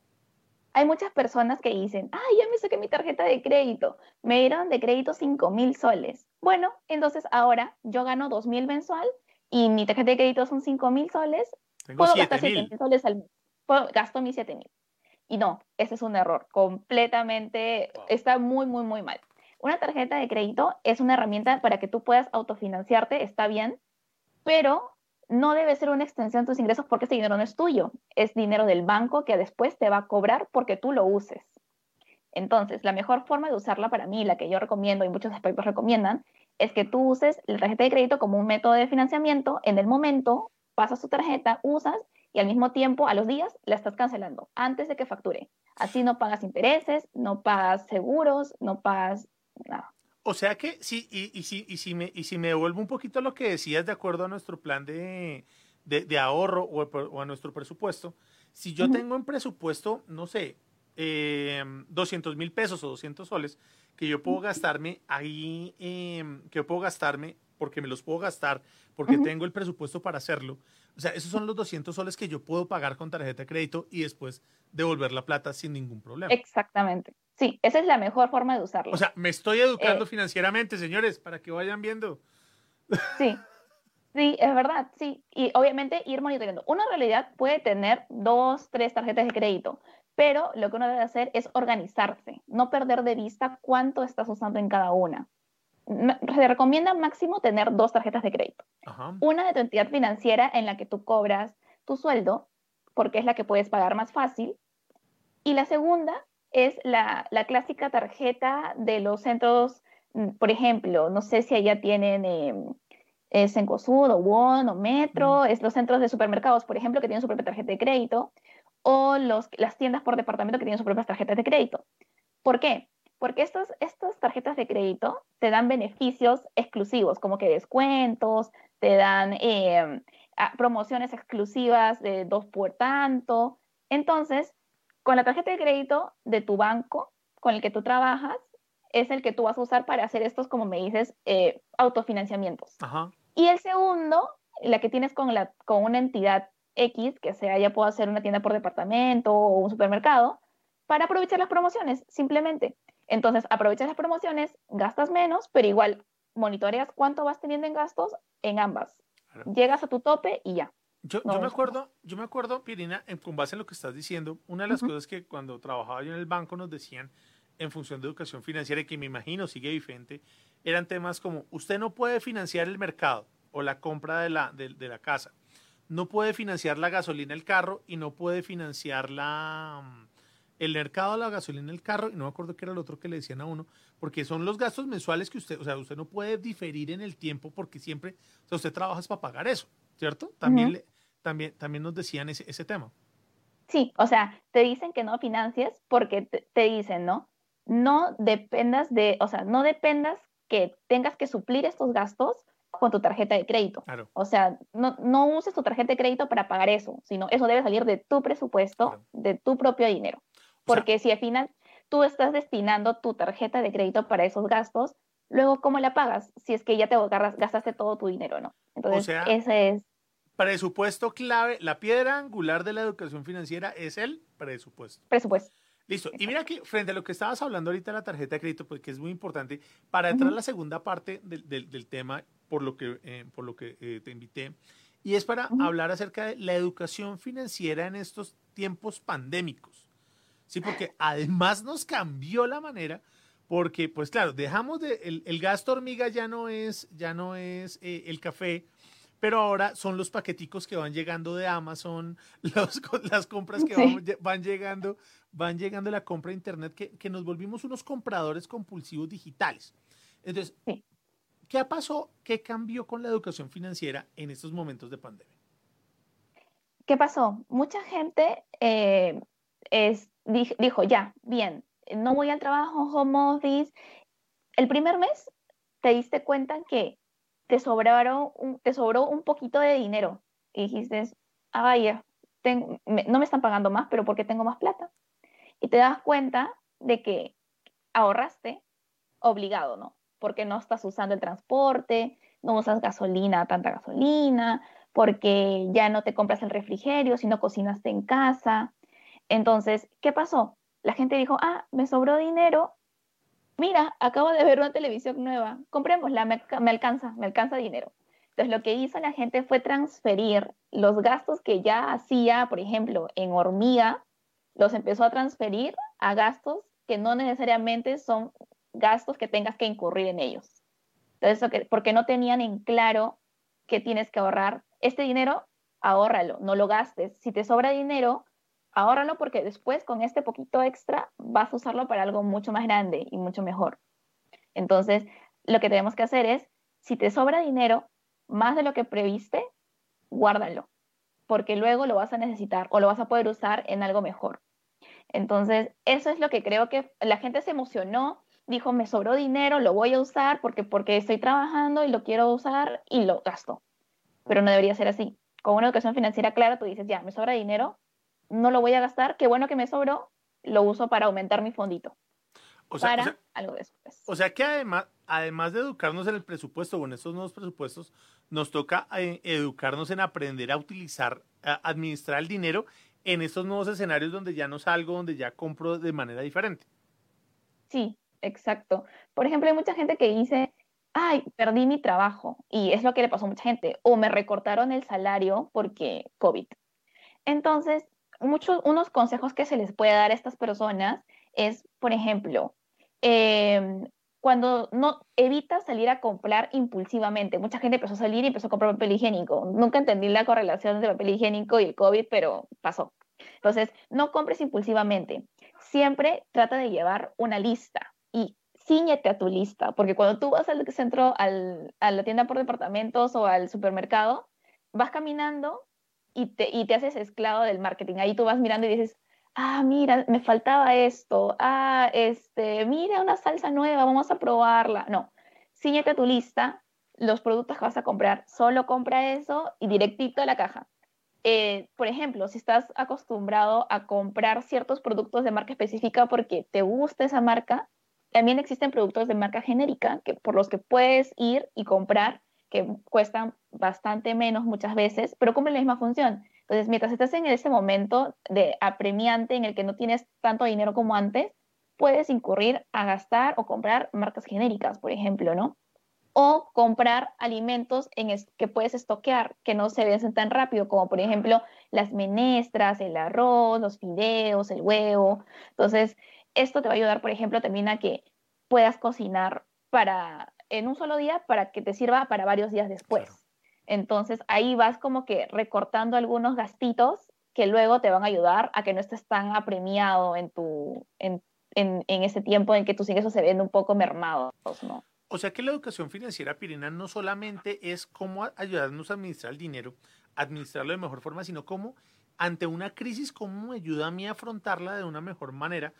Speaker 2: Hay muchas personas que dicen, ay, ya me saqué mi tarjeta de crédito, me dieron de crédito 5 mil soles. Bueno, entonces ahora yo gano 2 mil mensual y mi tarjeta de crédito son 5 mil soles.
Speaker 1: Tengo puedo gastar 7
Speaker 2: mil soles al mes. gasto mis 7 mil. Y no, ese es un error. Completamente, está muy, muy, muy mal. Una tarjeta de crédito es una herramienta para que tú puedas autofinanciarte, está bien, pero no debe ser una extensión de tus ingresos porque ese dinero no es tuyo, es dinero del banco que después te va a cobrar porque tú lo uses. Entonces, la mejor forma de usarla para mí, la que yo recomiendo y muchos aspectos recomiendan, es que tú uses la tarjeta de crédito como un método de financiamiento. En el momento, pasas tu tarjeta, usas y al mismo tiempo, a los días, la estás cancelando antes de que facture. Así no pagas intereses, no pagas seguros, no pagas nada.
Speaker 1: O sea que, sí, y, y, si, y, si me, y si me devuelvo un poquito a lo que decías de acuerdo a nuestro plan de, de, ahorro o, a nuestro presupuesto, si yo tengo en presupuesto, no sé, eh, 200 mil pesos o 200 soles, que yo puedo gastarme ahí, em, que yo puedo gastarme porque me los puedo gastar, porque tengo el presupuesto para hacerlo. O sea, esos son los 200 soles que yo puedo pagar con tarjeta de crédito y después devolver la plata sin ningún problema.
Speaker 2: Exactamente. Sí, esa es la mejor forma de usarlo.
Speaker 1: O sea, me estoy educando eh, financieramente, señores, para que vayan viendo.
Speaker 2: Sí, sí, es verdad, sí. Y obviamente ir monitoreando. Una realidad puede tener dos, tres tarjetas de crédito, pero lo que uno debe hacer es organizarse, no perder de vista cuánto estás usando en cada una. Se recomienda máximo tener dos tarjetas de crédito. Una de tu entidad financiera en la que tú cobras tu sueldo, porque es la que puedes pagar más fácil. Y la segunda es la, clásica tarjeta de los centros, mm, por ejemplo, no sé si allá tienen eh, o WON o Metro, es los centros de supermercados, por ejemplo, que tienen su propia tarjeta de crédito, o los, las tiendas por departamento que tienen sus propias tarjetas de crédito. ¿Por qué? Porque estos, estas tarjetas de crédito te dan beneficios exclusivos, como que descuentos, te dan, eh, promociones exclusivas de dos por tanto. Entonces, con la tarjeta de crédito de tu banco con el que tú trabajas, es el que tú vas a usar para hacer estos, como me dices, eh, autofinanciamientos. Y el segundo, la que tienes con, la, con una entidad X, que sea ya puedo hacer una tienda por departamento o un supermercado, para aprovechar las promociones, simplemente. Entonces, aprovechas las promociones, gastas menos, pero igual monitoreas cuánto vas teniendo en gastos en ambas. Llegas a tu tope y ya.
Speaker 1: Yo, me acuerdo, yo me acuerdo, Pirina, en, con base en lo que estás diciendo, una de las cosas que cuando trabajaba yo en el banco nos decían en función de educación financiera, y que me imagino sigue vigente, eran temas como usted no puede financiar el mercado o la compra de la, de, la casa, no puede financiar la gasolina del carro y no puede financiar la, mm, el mercado, la gasolina del carro, y no me acuerdo qué era el otro que le decían a uno, porque son los gastos mensuales que usted, o sea, usted no puede diferir en el tiempo porque siempre, o sea, usted trabaja para pagar eso. ¿Cierto? También, también, también nos decían ese, ese, tema.
Speaker 2: Sí, o sea, te dicen que no financies porque te, dicen, ¿no? No dependas de, o sea, no dependas que tengas que suplir estos gastos con tu tarjeta de crédito. Claro. O sea, no, no, uses tu tarjeta de crédito para pagar eso, sino eso debe salir de tu presupuesto, de tu propio dinero. Porque si al final tú estás destinando tu tarjeta de crédito para esos gastos, luego ¿cómo la pagas? Si es que ya te gastaste todo tu dinero, ¿no? Entonces, ese es
Speaker 1: Presupuesto clave, la piedra angular de la educación financiera es el presupuesto.
Speaker 2: Presupuesto.
Speaker 1: Listo. Y mira que frente a lo que estabas hablando ahorita de la tarjeta de crédito, porque pues, es muy importante, para entrar a la segunda parte del, tema, por lo que, eh, por lo que eh, te invité, y es para hablar acerca de la educación financiera en estos tiempos pandémicos. Sí, porque además nos cambió la manera, porque pues claro, dejamos de, el, gasto hormiga ya no es, ya no es eh, el café, pero ahora son los paqueticos que van llegando de Amazon, las compras que van, llegando, van llegando la compra de Internet, que, nos volvimos unos compradores compulsivos digitales. Entonces, ¿qué pasó? ¿Qué cambió con la educación financiera en estos momentos de pandemia?
Speaker 2: ¿Qué pasó? Mucha gente eh, es, dijo, ya, bien, no voy al trabajo, home office. El primer mes te diste cuenta que te, sobraron, te sobró un poquito de dinero y dijiste, ah, vaya, no me están pagando más, pero porque tengo más plata. Y te das cuenta de que ahorraste obligado, ¿no? Porque no estás usando el transporte, no usas gasolina, tanta gasolina, porque ya no te compras el refrigerio, sino cocinaste en casa. Entonces, ¿qué pasó? La gente dijo, ah, me sobró dinero, mira, acabo de ver una televisión nueva, comprémosla, me, me alcanza, me alcanza dinero. Entonces lo que hizo la gente fue transferir los gastos que ya hacía, por ejemplo, en hormiga, los empezó a transferir a gastos que no necesariamente son gastos que tengas que incurrir en ellos. Entonces, porque no tenían en claro que tienes que ahorrar. Este dinero, ahórralo, no lo gastes. Si te sobra dinero, ahórralo porque después con este poquito extra vas a usarlo para algo mucho más grande y mucho mejor. Entonces, lo que tenemos que hacer es, si te sobra dinero, más de lo que previste, guárdalo, porque luego lo vas a necesitar o lo vas a poder usar en algo mejor. Entonces, eso es lo que creo que la gente se emocionó, dijo, me sobró dinero, lo voy a usar porque, porque estoy trabajando y lo quiero usar y lo gasto. Pero no debería ser así. Con una educación financiera clara, tú dices, ya, me sobra dinero, no lo voy a gastar, qué bueno que me sobró, lo uso para aumentar mi fondito.
Speaker 1: O sea, para algo después. O sea que además, además de educarnos en el presupuesto o en estos nuevos presupuestos, nos toca eh, educarnos en aprender a utilizar, a administrar el dinero en estos nuevos escenarios donde ya no salgo, donde ya compro de manera diferente.
Speaker 2: Sí, exacto. Por ejemplo, hay mucha gente que dice, ay, perdí mi trabajo. Y es lo que le pasó a mucha gente. O me recortaron el salario porque COVID. Entonces, muchos, unos consejos que se les puede dar a estas personas es, por ejemplo, em, cuando no evita salir a comprar impulsivamente. Mucha gente empezó a salir y empezó a comprar papel higiénico. Nunca entendí la correlación de papel higiénico y el COVID, pero pasó. Entonces, no compres impulsivamente. Siempre trata de llevar una lista y ciñete a tu lista, porque cuando tú vas al centro, al, a la tienda por departamentos o al supermercado, vas caminando y te, y te haces esclavo del marketing. Ahí tú vas mirando y dices, ah, mira, me faltaba esto, ah, este, mira una salsa nueva, vamos a probarla. No, ciñete tu lista, los productos que vas a comprar. Solo compra eso y directito a la caja. Eh, por ejemplo, si estás acostumbrado a comprar ciertos productos de marca específica porque te gusta esa marca, también existen productos de marca genérica que, por los que puedes ir y comprar, que cuestan bastante menos muchas veces, pero cumplen la misma función. Entonces, mientras estás en ese momento de apremiante en el que no tienes tanto dinero como antes, puedes incurrir a gastar o comprar marcas genéricas, por ejemplo, ¿no? O comprar alimentos en que puedes estoquear, que no se vencen tan rápido, como por ejemplo las menestras, el arroz, los fideos, el huevo. Entonces, esto te va a ayudar, por ejemplo, también a que puedas cocinar para en un solo día para que te sirva para varios días después. Entonces ahí vas como que recortando algunos gastitos que luego te van a ayudar a que no estés tan apremiado en tu en, en, ese tiempo en que tus ingresos se ven un poco mermados, ¿no?
Speaker 1: O sea que la educación financiera, Pirina, no solamente es cómo ayudarnos a administrar el dinero, administrarlo de mejor forma, sino cómo ante una crisis, cómo me ayuda a mí a afrontarla de una mejor manera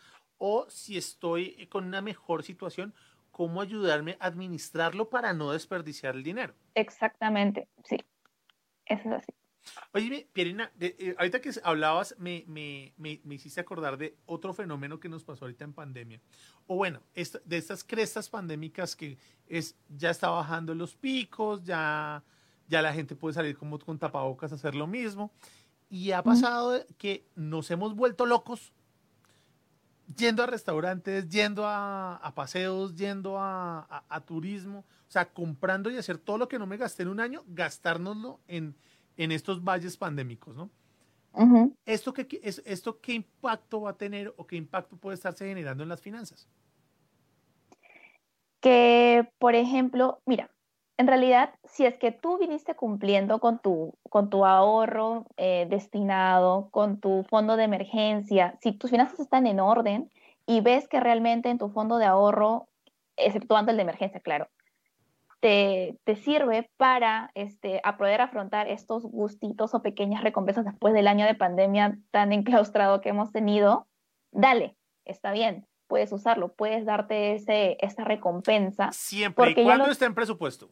Speaker 1: o si estoy con una mejor situación, cómo ayudarme a administrarlo para no desperdiciar el dinero.
Speaker 2: Exactamente, sí. Eso es así.
Speaker 1: Oye, Pierina, eh, ahorita que hablabas, me, me, me, hiciste acordar de otro fenómeno que nos pasó ahorita en pandemia. O bueno, de estas crestas pandémicas que es, ya está bajando los picos, ya, ya la gente puede salir como con tapabocas a hacer lo mismo. Y ha pasado que nos hemos vuelto locos yendo a restaurantes, yendo a, paseos, yendo a, turismo, o sea, comprando y hacer todo lo que no me gasté en un año, gastárnoslo en, en estos valles pandémicos, ¿no? ¿Esto, qué, es, ¿Esto qué impacto va a tener o qué impacto puede estarse generando en las finanzas?
Speaker 2: Que, por ejemplo, mira, en realidad, si es que tú viniste cumpliendo con tu, con tu ahorro eh, destinado, con tu fondo de emergencia, si tus finanzas están en orden y ves que realmente en tu fondo de ahorro, exceptuando el de emergencia, claro, te, te, sirve para este, a poder afrontar estos gustitos o pequeñas recompensas después del año de pandemia tan enclaustrado que hemos tenido, dale, está bien, puedes usarlo, puedes darte ese, esa recompensa.
Speaker 1: Siempre y cuando esté en presupuesto.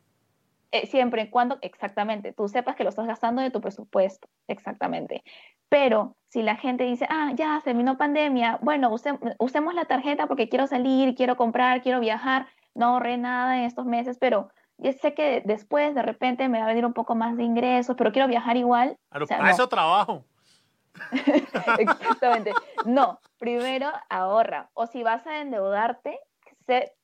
Speaker 2: Eh, siempre y cuando, exactamente, tú sepas que lo estás gastando de tu presupuesto, exactamente. Pero si la gente dice, ah, ya terminó pandemia, bueno, usemos la tarjeta porque quiero salir, quiero comprar, quiero viajar, no ahorré nada en estos meses, pero yo sé que después de repente me va a venir un poco más de ingresos, pero quiero viajar igual.
Speaker 1: Claro, para eso trabajo.
Speaker 2: Exactamente. No, primero ahorra. O si vas a endeudarte,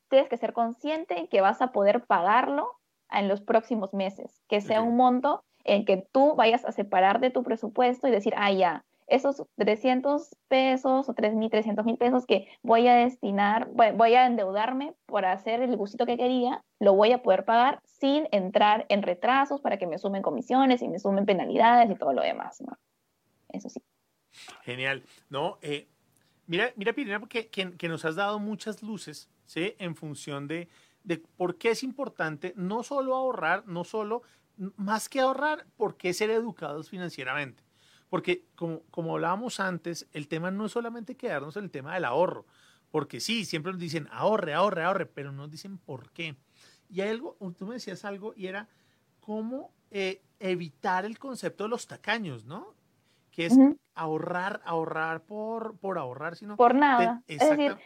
Speaker 2: tienes que ser consciente en que vas a poder pagarlo en los próximos meses, que sea un monto en que tú vayas a separar de tu presupuesto y decir, ah, ya, esos 300 pesos o 3.300 mil pesos que voy a destinar, voy a endeudarme por hacer el gustito que quería, lo voy a poder pagar sin entrar en retrasos para que me sumen comisiones y me sumen penalidades y todo lo demás, ¿no? Eso sí.
Speaker 1: Genial. No, eh, mira, mira, Pirina, porque que, nos has dado muchas luces, ¿sí? En función de, de por qué es importante no solo ahorrar, no solo, más que ahorrar, por qué ser educados financieramente. Porque como, como hablábamos antes, el tema no es solamente quedarnos en el tema del ahorro, porque sí, siempre nos dicen ahorre, ahorre, ahorre, pero no nos dicen por qué. Y hay algo, tú me decías algo y era cómo eh, evitar el concepto de los tacaños, ¿no? Que es ahorrar, ahorrar por, por ahorrar, sino...
Speaker 2: Por nada. es decir,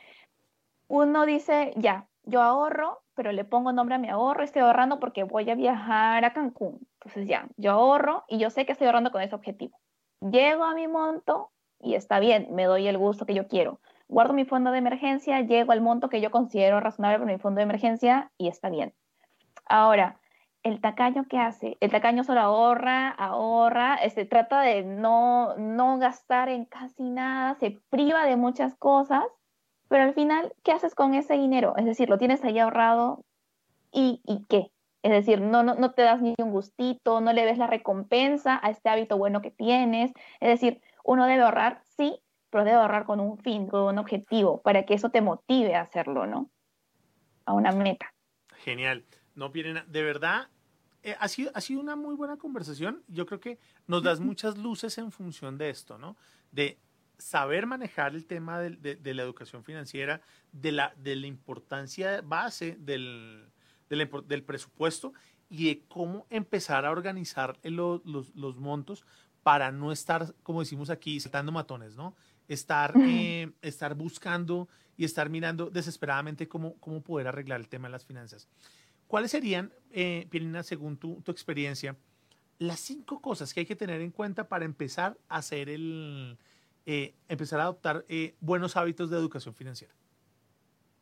Speaker 2: uno dice, ya, yo ahorro, pero le pongo nombre a mi ahorro, estoy ahorrando porque voy a viajar a Cancún. Entonces ya, yo ahorro y yo sé que estoy ahorrando con ese objetivo. Llego a mi monto y está bien, me doy el gusto que yo quiero. Guardo mi fondo de emergencia, llego al monto que yo considero razonable para mi fondo de emergencia y está bien. Ahora, el tacaño que hace, el tacaño solo ahorra, ahorra, este, trata de no, no gastar en casi nada, se priva de muchas cosas pero al final, ¿qué haces con ese dinero? Es decir, lo tienes ahí ahorrado y, y qué? Es decir, no, no, no te das ni un gustito, no le ves la recompensa a este hábito bueno que tienes. Es decir, uno debe ahorrar, sí, pero debe ahorrar con un fin, con un objetivo, para que eso te motive a hacerlo, ¿no? A una meta.
Speaker 1: Genial. No, Pirena, de verdad, eh, ha, sido, ha sido una muy buena conversación. Yo creo que nos das muchas luces en función de esto, ¿no? De saber manejar el tema de, la educación financiera, de la, de la importancia base del, del, presupuesto y de cómo empezar a organizar los, los, montos para no estar, como decimos aquí, saltando matones, ¿no? Estar, eh, estar buscando y estar mirando desesperadamente cómo, cómo poder arreglar el tema de las finanzas. ¿Cuáles serían, eh, Pirina, según tu, tu, experiencia, las cinco cosas que hay que tener en cuenta para empezar a hacer el, eh, empezar a adoptar eh, buenos hábitos de educación financiera?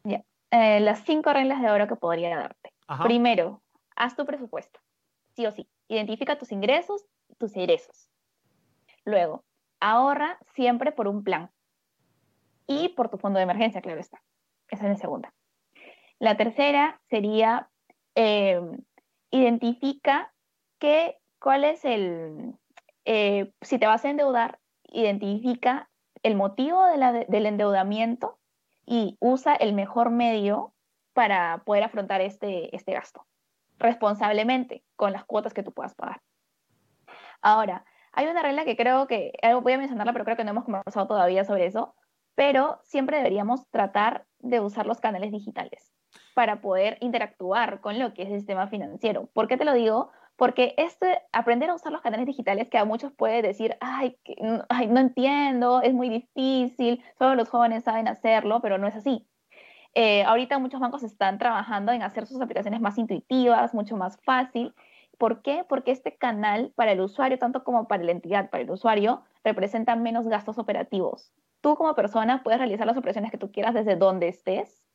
Speaker 2: Ya, las cinco reglas de oro que podría darte. Primero, haz tu presupuesto, sí o sí. Identifica tus ingresos y tus egresos. Luego, ahorra siempre por un plan y por tu fondo de emergencia, claro está. Esa es la segunda. La tercera sería, eh, identifica que, cuál es el, eh, si te vas a endeudar, identifica el motivo del endeudamiento y usa el mejor medio para poder afrontar este, este gasto responsablemente con las cuotas que tú puedas pagar. Ahora, hay una regla que creo que, voy a mencionarla, pero creo que no hemos conversado todavía sobre eso, pero siempre deberíamos tratar de usar los canales digitales para poder interactuar con lo que es el sistema financiero. ¿Por qué te lo digo? Porque este, aprender a usar los canales digitales que a muchos puede decir, ay, ay, no entiendo, es muy difícil, solo los jóvenes saben hacerlo, pero no es así. Eh, ahorita muchos bancos están trabajando en hacer sus aplicaciones más intuitivas, mucho más fácil. ¿Por qué? Porque este canal para el usuario, tanto como para la entidad, para el usuario, representa menos gastos operativos. Tú como persona puedes realizar las operaciones que tú quieras desde donde estés,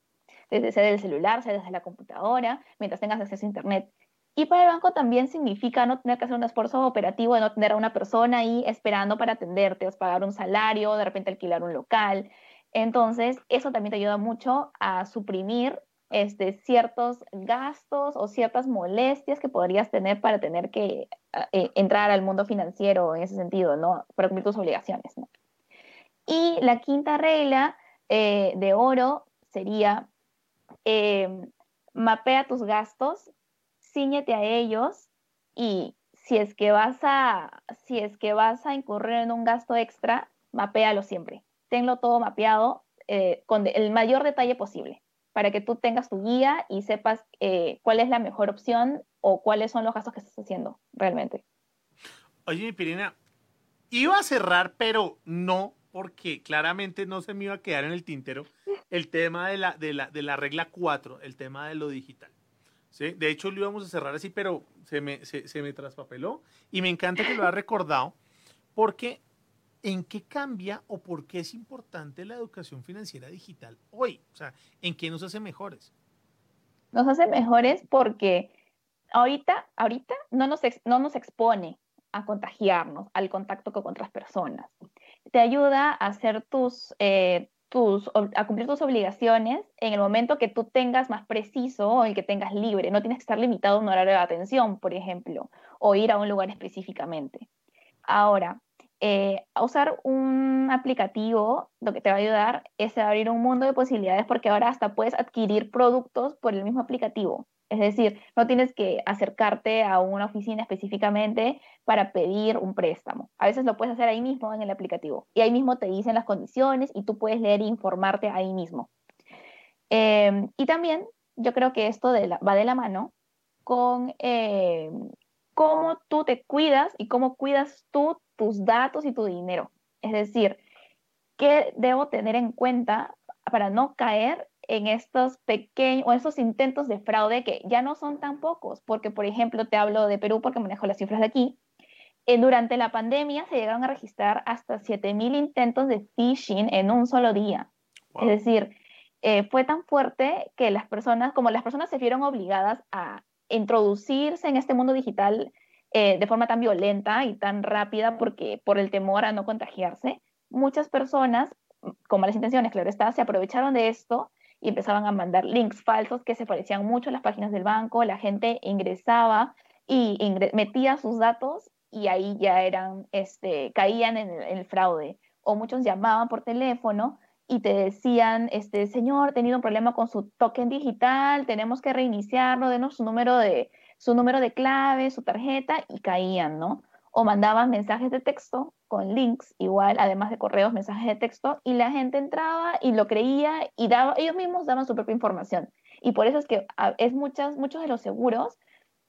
Speaker 2: desde el celular, sea desde la computadora, mientras tengas acceso a Internet. Y para el banco también significa no tener que hacer un esfuerzo operativo de no tener a una persona ahí esperando para atenderte, o pagar un salario, de repente alquilar un local. Entonces, eso también te ayuda mucho a suprimir este, ciertos gastos o ciertas molestias que podrías tener para tener que eh, entrar al mundo financiero en ese sentido, ¿no? Para cumplir tus obligaciones, ¿no? Y la quinta regla eh, de oro sería eh, mapea tus gastos, ciñete a ellos y si es que vas a, si es que vas a incurrir en un gasto extra, mapéalo siempre tenlo todo mapeado eh, con el mayor detalle posible para que tú tengas tu guía y sepas eh, cuál es la mejor opción o cuáles son los gastos que estás haciendo realmente.
Speaker 1: Oye, Pirina, iba a cerrar, pero no, porque claramente no se me iba a quedar en el tintero el tema de la, de la, de la regla 4, el tema de lo digital. ¿Sí? De hecho, lo íbamos a cerrar así, pero se me, se, me traspapeló y me encanta que lo haya recordado, porque ¿en qué cambia o por qué es importante la educación financiera digital hoy? O sea, ¿en qué nos hace mejores?
Speaker 2: Nos hace mejores porque ahorita, ahorita no nos, no nos expone a contagiarnos, al contacto con otras personas. Te ayuda a hacer tus, eh, a cumplir tus obligaciones en el momento que tú tengas más preciso o el que tengas libre. No tienes que estar limitado a un horario de atención, por ejemplo, o ir a un lugar específicamente. Ahora, eh, usar un aplicativo, lo que te va a ayudar es abrir un mundo de posibilidades porque ahora hasta puedes adquirir productos por el mismo aplicativo. Es decir, no tienes que acercarte a una oficina específicamente para pedir un préstamo. A veces lo puedes hacer ahí mismo en el aplicativo. Y ahí mismo te dicen las condiciones y tú puedes leer e informarte ahí mismo. Em, y también yo creo que esto va de la mano con em, cómo tú te cuidas y cómo cuidas tú tus datos y tu dinero. Es decir, ¿qué debo tener en cuenta para no caer en estos pequeños o estos intentos de fraude que ya no son tan pocos? Porque, por ejemplo, te hablo de Perú porque manejo las cifras de aquí. Eh, durante la pandemia se llegaron a registrar hasta 7.000 intentos de phishing en un solo día. Es decir, eh, fue tan fuerte que las personas, como las personas se vieron obligadas a introducirse en este mundo digital eh, de forma tan violenta y tan rápida porque por el temor a no contagiarse, muchas personas con malas intenciones, claro está, se aprovecharon de esto y empezaban a mandar links falsos que se parecían mucho a las páginas del banco, la gente ingresaba y metía sus datos y ahí ya eran, este, caían en el, fraude. O muchos llamaban por teléfono y te decían, este, señor, he tenido un problema con su token digital, tenemos que reiniciarlo, denos su número de, su número de clave, su tarjeta y caían, ¿no? O mandaban mensajes de texto con links, igual, además de correos, mensajes de texto, y la gente entraba y lo creía y daba, ellos mismos daban su propia información. Y por eso es que es muchas, muchos de los seguros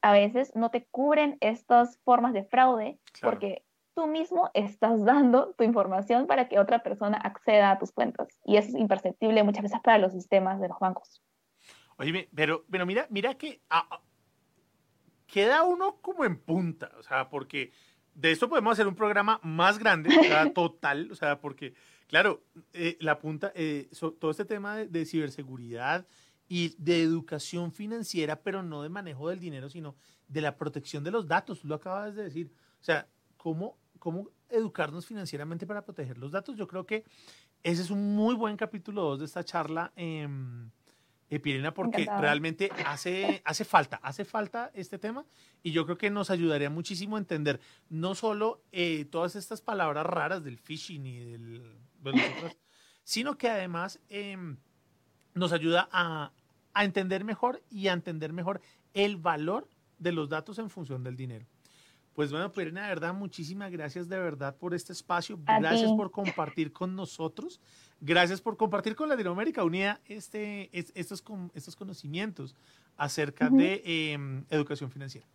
Speaker 2: a veces no te cubren estas formas de fraude porque tú mismo estás dando tu información para que otra persona acceda a tus cuentas. Y es imperceptible muchas veces para los sistemas de los bancos.
Speaker 1: Oye, pero, pero mira, mira que ah, queda uno como en punta, o sea, porque de esto podemos hacer un programa más grande, total, o sea, porque, claro, eh, la punta, eh, todo este tema de, ciberseguridad y de educación financiera, pero no de manejo del dinero, sino de la protección de los datos, lo acabas de decir. O sea, ¿cómo, cómo educarnos financieramente para proteger los datos? Yo creo que ese es un muy buen capítulo 2 de esta charla. Eh, Pirina, porque realmente hace, hace falta, hace falta este tema y yo creo que nos ayudaría muchísimo a entender no solo eh, todas estas palabras raras del phishing y del, sino que además em, nos ayuda a, a entender mejor y a entender mejor el valor de los datos en función del dinero. Pues bueno, Pirina, de verdad, muchísimas gracias de verdad por este espacio. gracias por compartir con nosotros. Gracias por compartir con Latinoamérica Unida este, estos, estos conocimientos acerca de em, educación financiera.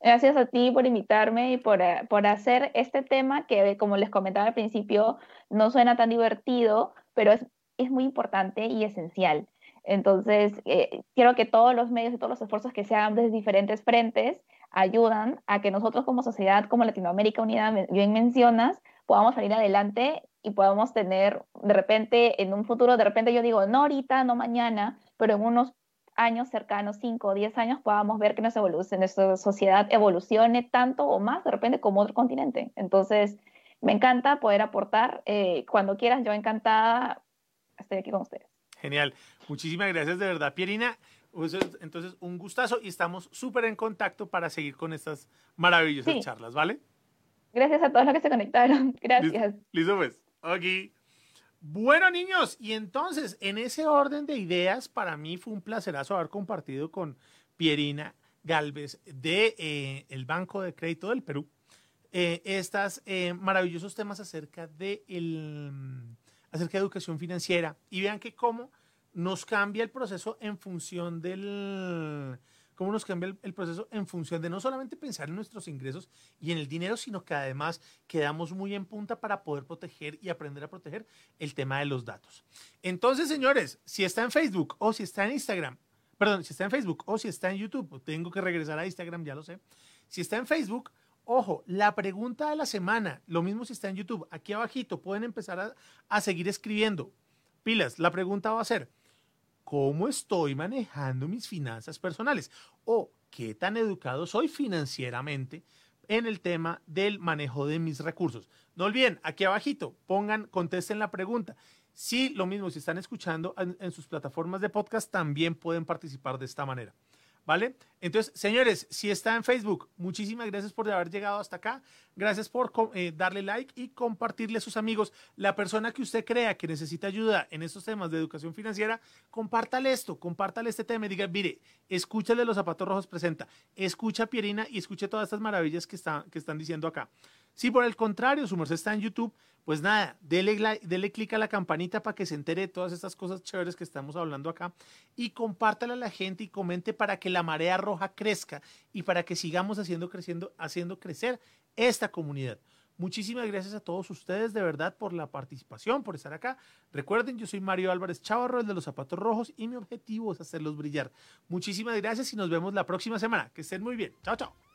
Speaker 2: Gracias a ti por invitarme y por, eh, por, hacer este tema que, como les comentaba al principio, no suena tan divertido, pero es, es muy importante y esencial. Entonces, eh, quiero que todos los medios y todos los esfuerzos que se hagan desde diferentes frentes ayudan a que nosotros como sociedad, como Latinoamérica Unida, bien mencionas, podamos salir adelante y podamos tener de repente en un futuro, de repente yo digo, no ahorita, no mañana, pero en unos años cercanos, 5 o 10 años, podamos ver que nuestra, nuestra sociedad evolucione tanto o más de repente como otro continente. Entonces, me encanta poder aportar. Eh, cuando quieras, yo encantada, estoy aquí con ustedes.
Speaker 1: Genial. Muchísimas gracias de verdad, Pierina. Entonces, un gustazo y estamos súper en contacto para seguir con estas maravillosas charlas, ¿vale?
Speaker 2: Gracias a todos los que se conectaron. Gracias.
Speaker 1: Listo, pues. Ok. Bueno, niños, y entonces, en ese orden de ideas, para mí fue un placerazo haber compartido con Pierina Galvez de eh, el Banco de Crédito del Perú eh, estos eh, maravillosos temas acerca de, el, acerca de educación financiera. Y vean que cómo nos cambia el proceso en función del cómo nos cambia el, proceso en función de no solamente pensar en nuestros ingresos y en el dinero, sino que además quedamos muy en punta para poder proteger y aprender a proteger el tema de los datos. Entonces, señores, si está en Facebook o si está en Instagram, perdón, si está en Facebook o si está en YouTube, tengo que regresar a Instagram, ya lo sé. Si está en Facebook, ojo, la pregunta de la semana, lo mismo si está en YouTube, aquí abajito pueden empezar a, a seguir escribiendo. Pilas, la pregunta va a ser, cómo estoy manejando mis finanzas personales o qué tan educado soy financieramente en el tema del manejo de mis recursos. No olviden, aquí abajito, pongan, contesten la pregunta. Si lo mismo, si están escuchando en sus plataformas de podcast, también pueden participar de esta manera. ¿Vale? Entonces, señores, si está en Facebook, muchísimas gracias por haber llegado hasta acá. Gracias por eh, darle like y compartirle a sus amigos. La persona que usted crea que necesita ayuda en estos temas de educación financiera, compártale esto, compártale este tema y diga, mire, escúchale los zapatos rojos presenta, escucha Pierina y escuche todas estas maravillas que, que están diciendo acá. Si por el contrario su merced está en YouTube, pues nada, dele, dele clic a la campanita para que se entere de todas estas cosas chéveres que estamos hablando acá y compártala a la gente y comente para que la marea roja crezca y para que sigamos haciendo, creciendo, haciendo crecer esta comunidad. Muchísimas gracias a todos ustedes de verdad por la participación, por estar acá. Recuerden, yo soy Mario Álvarez Chavarro, el de los zapatos rojos, y mi objetivo es hacerlos brillar. Muchísimas gracias y nos vemos la próxima semana. Que estén muy bien. Chao, chao.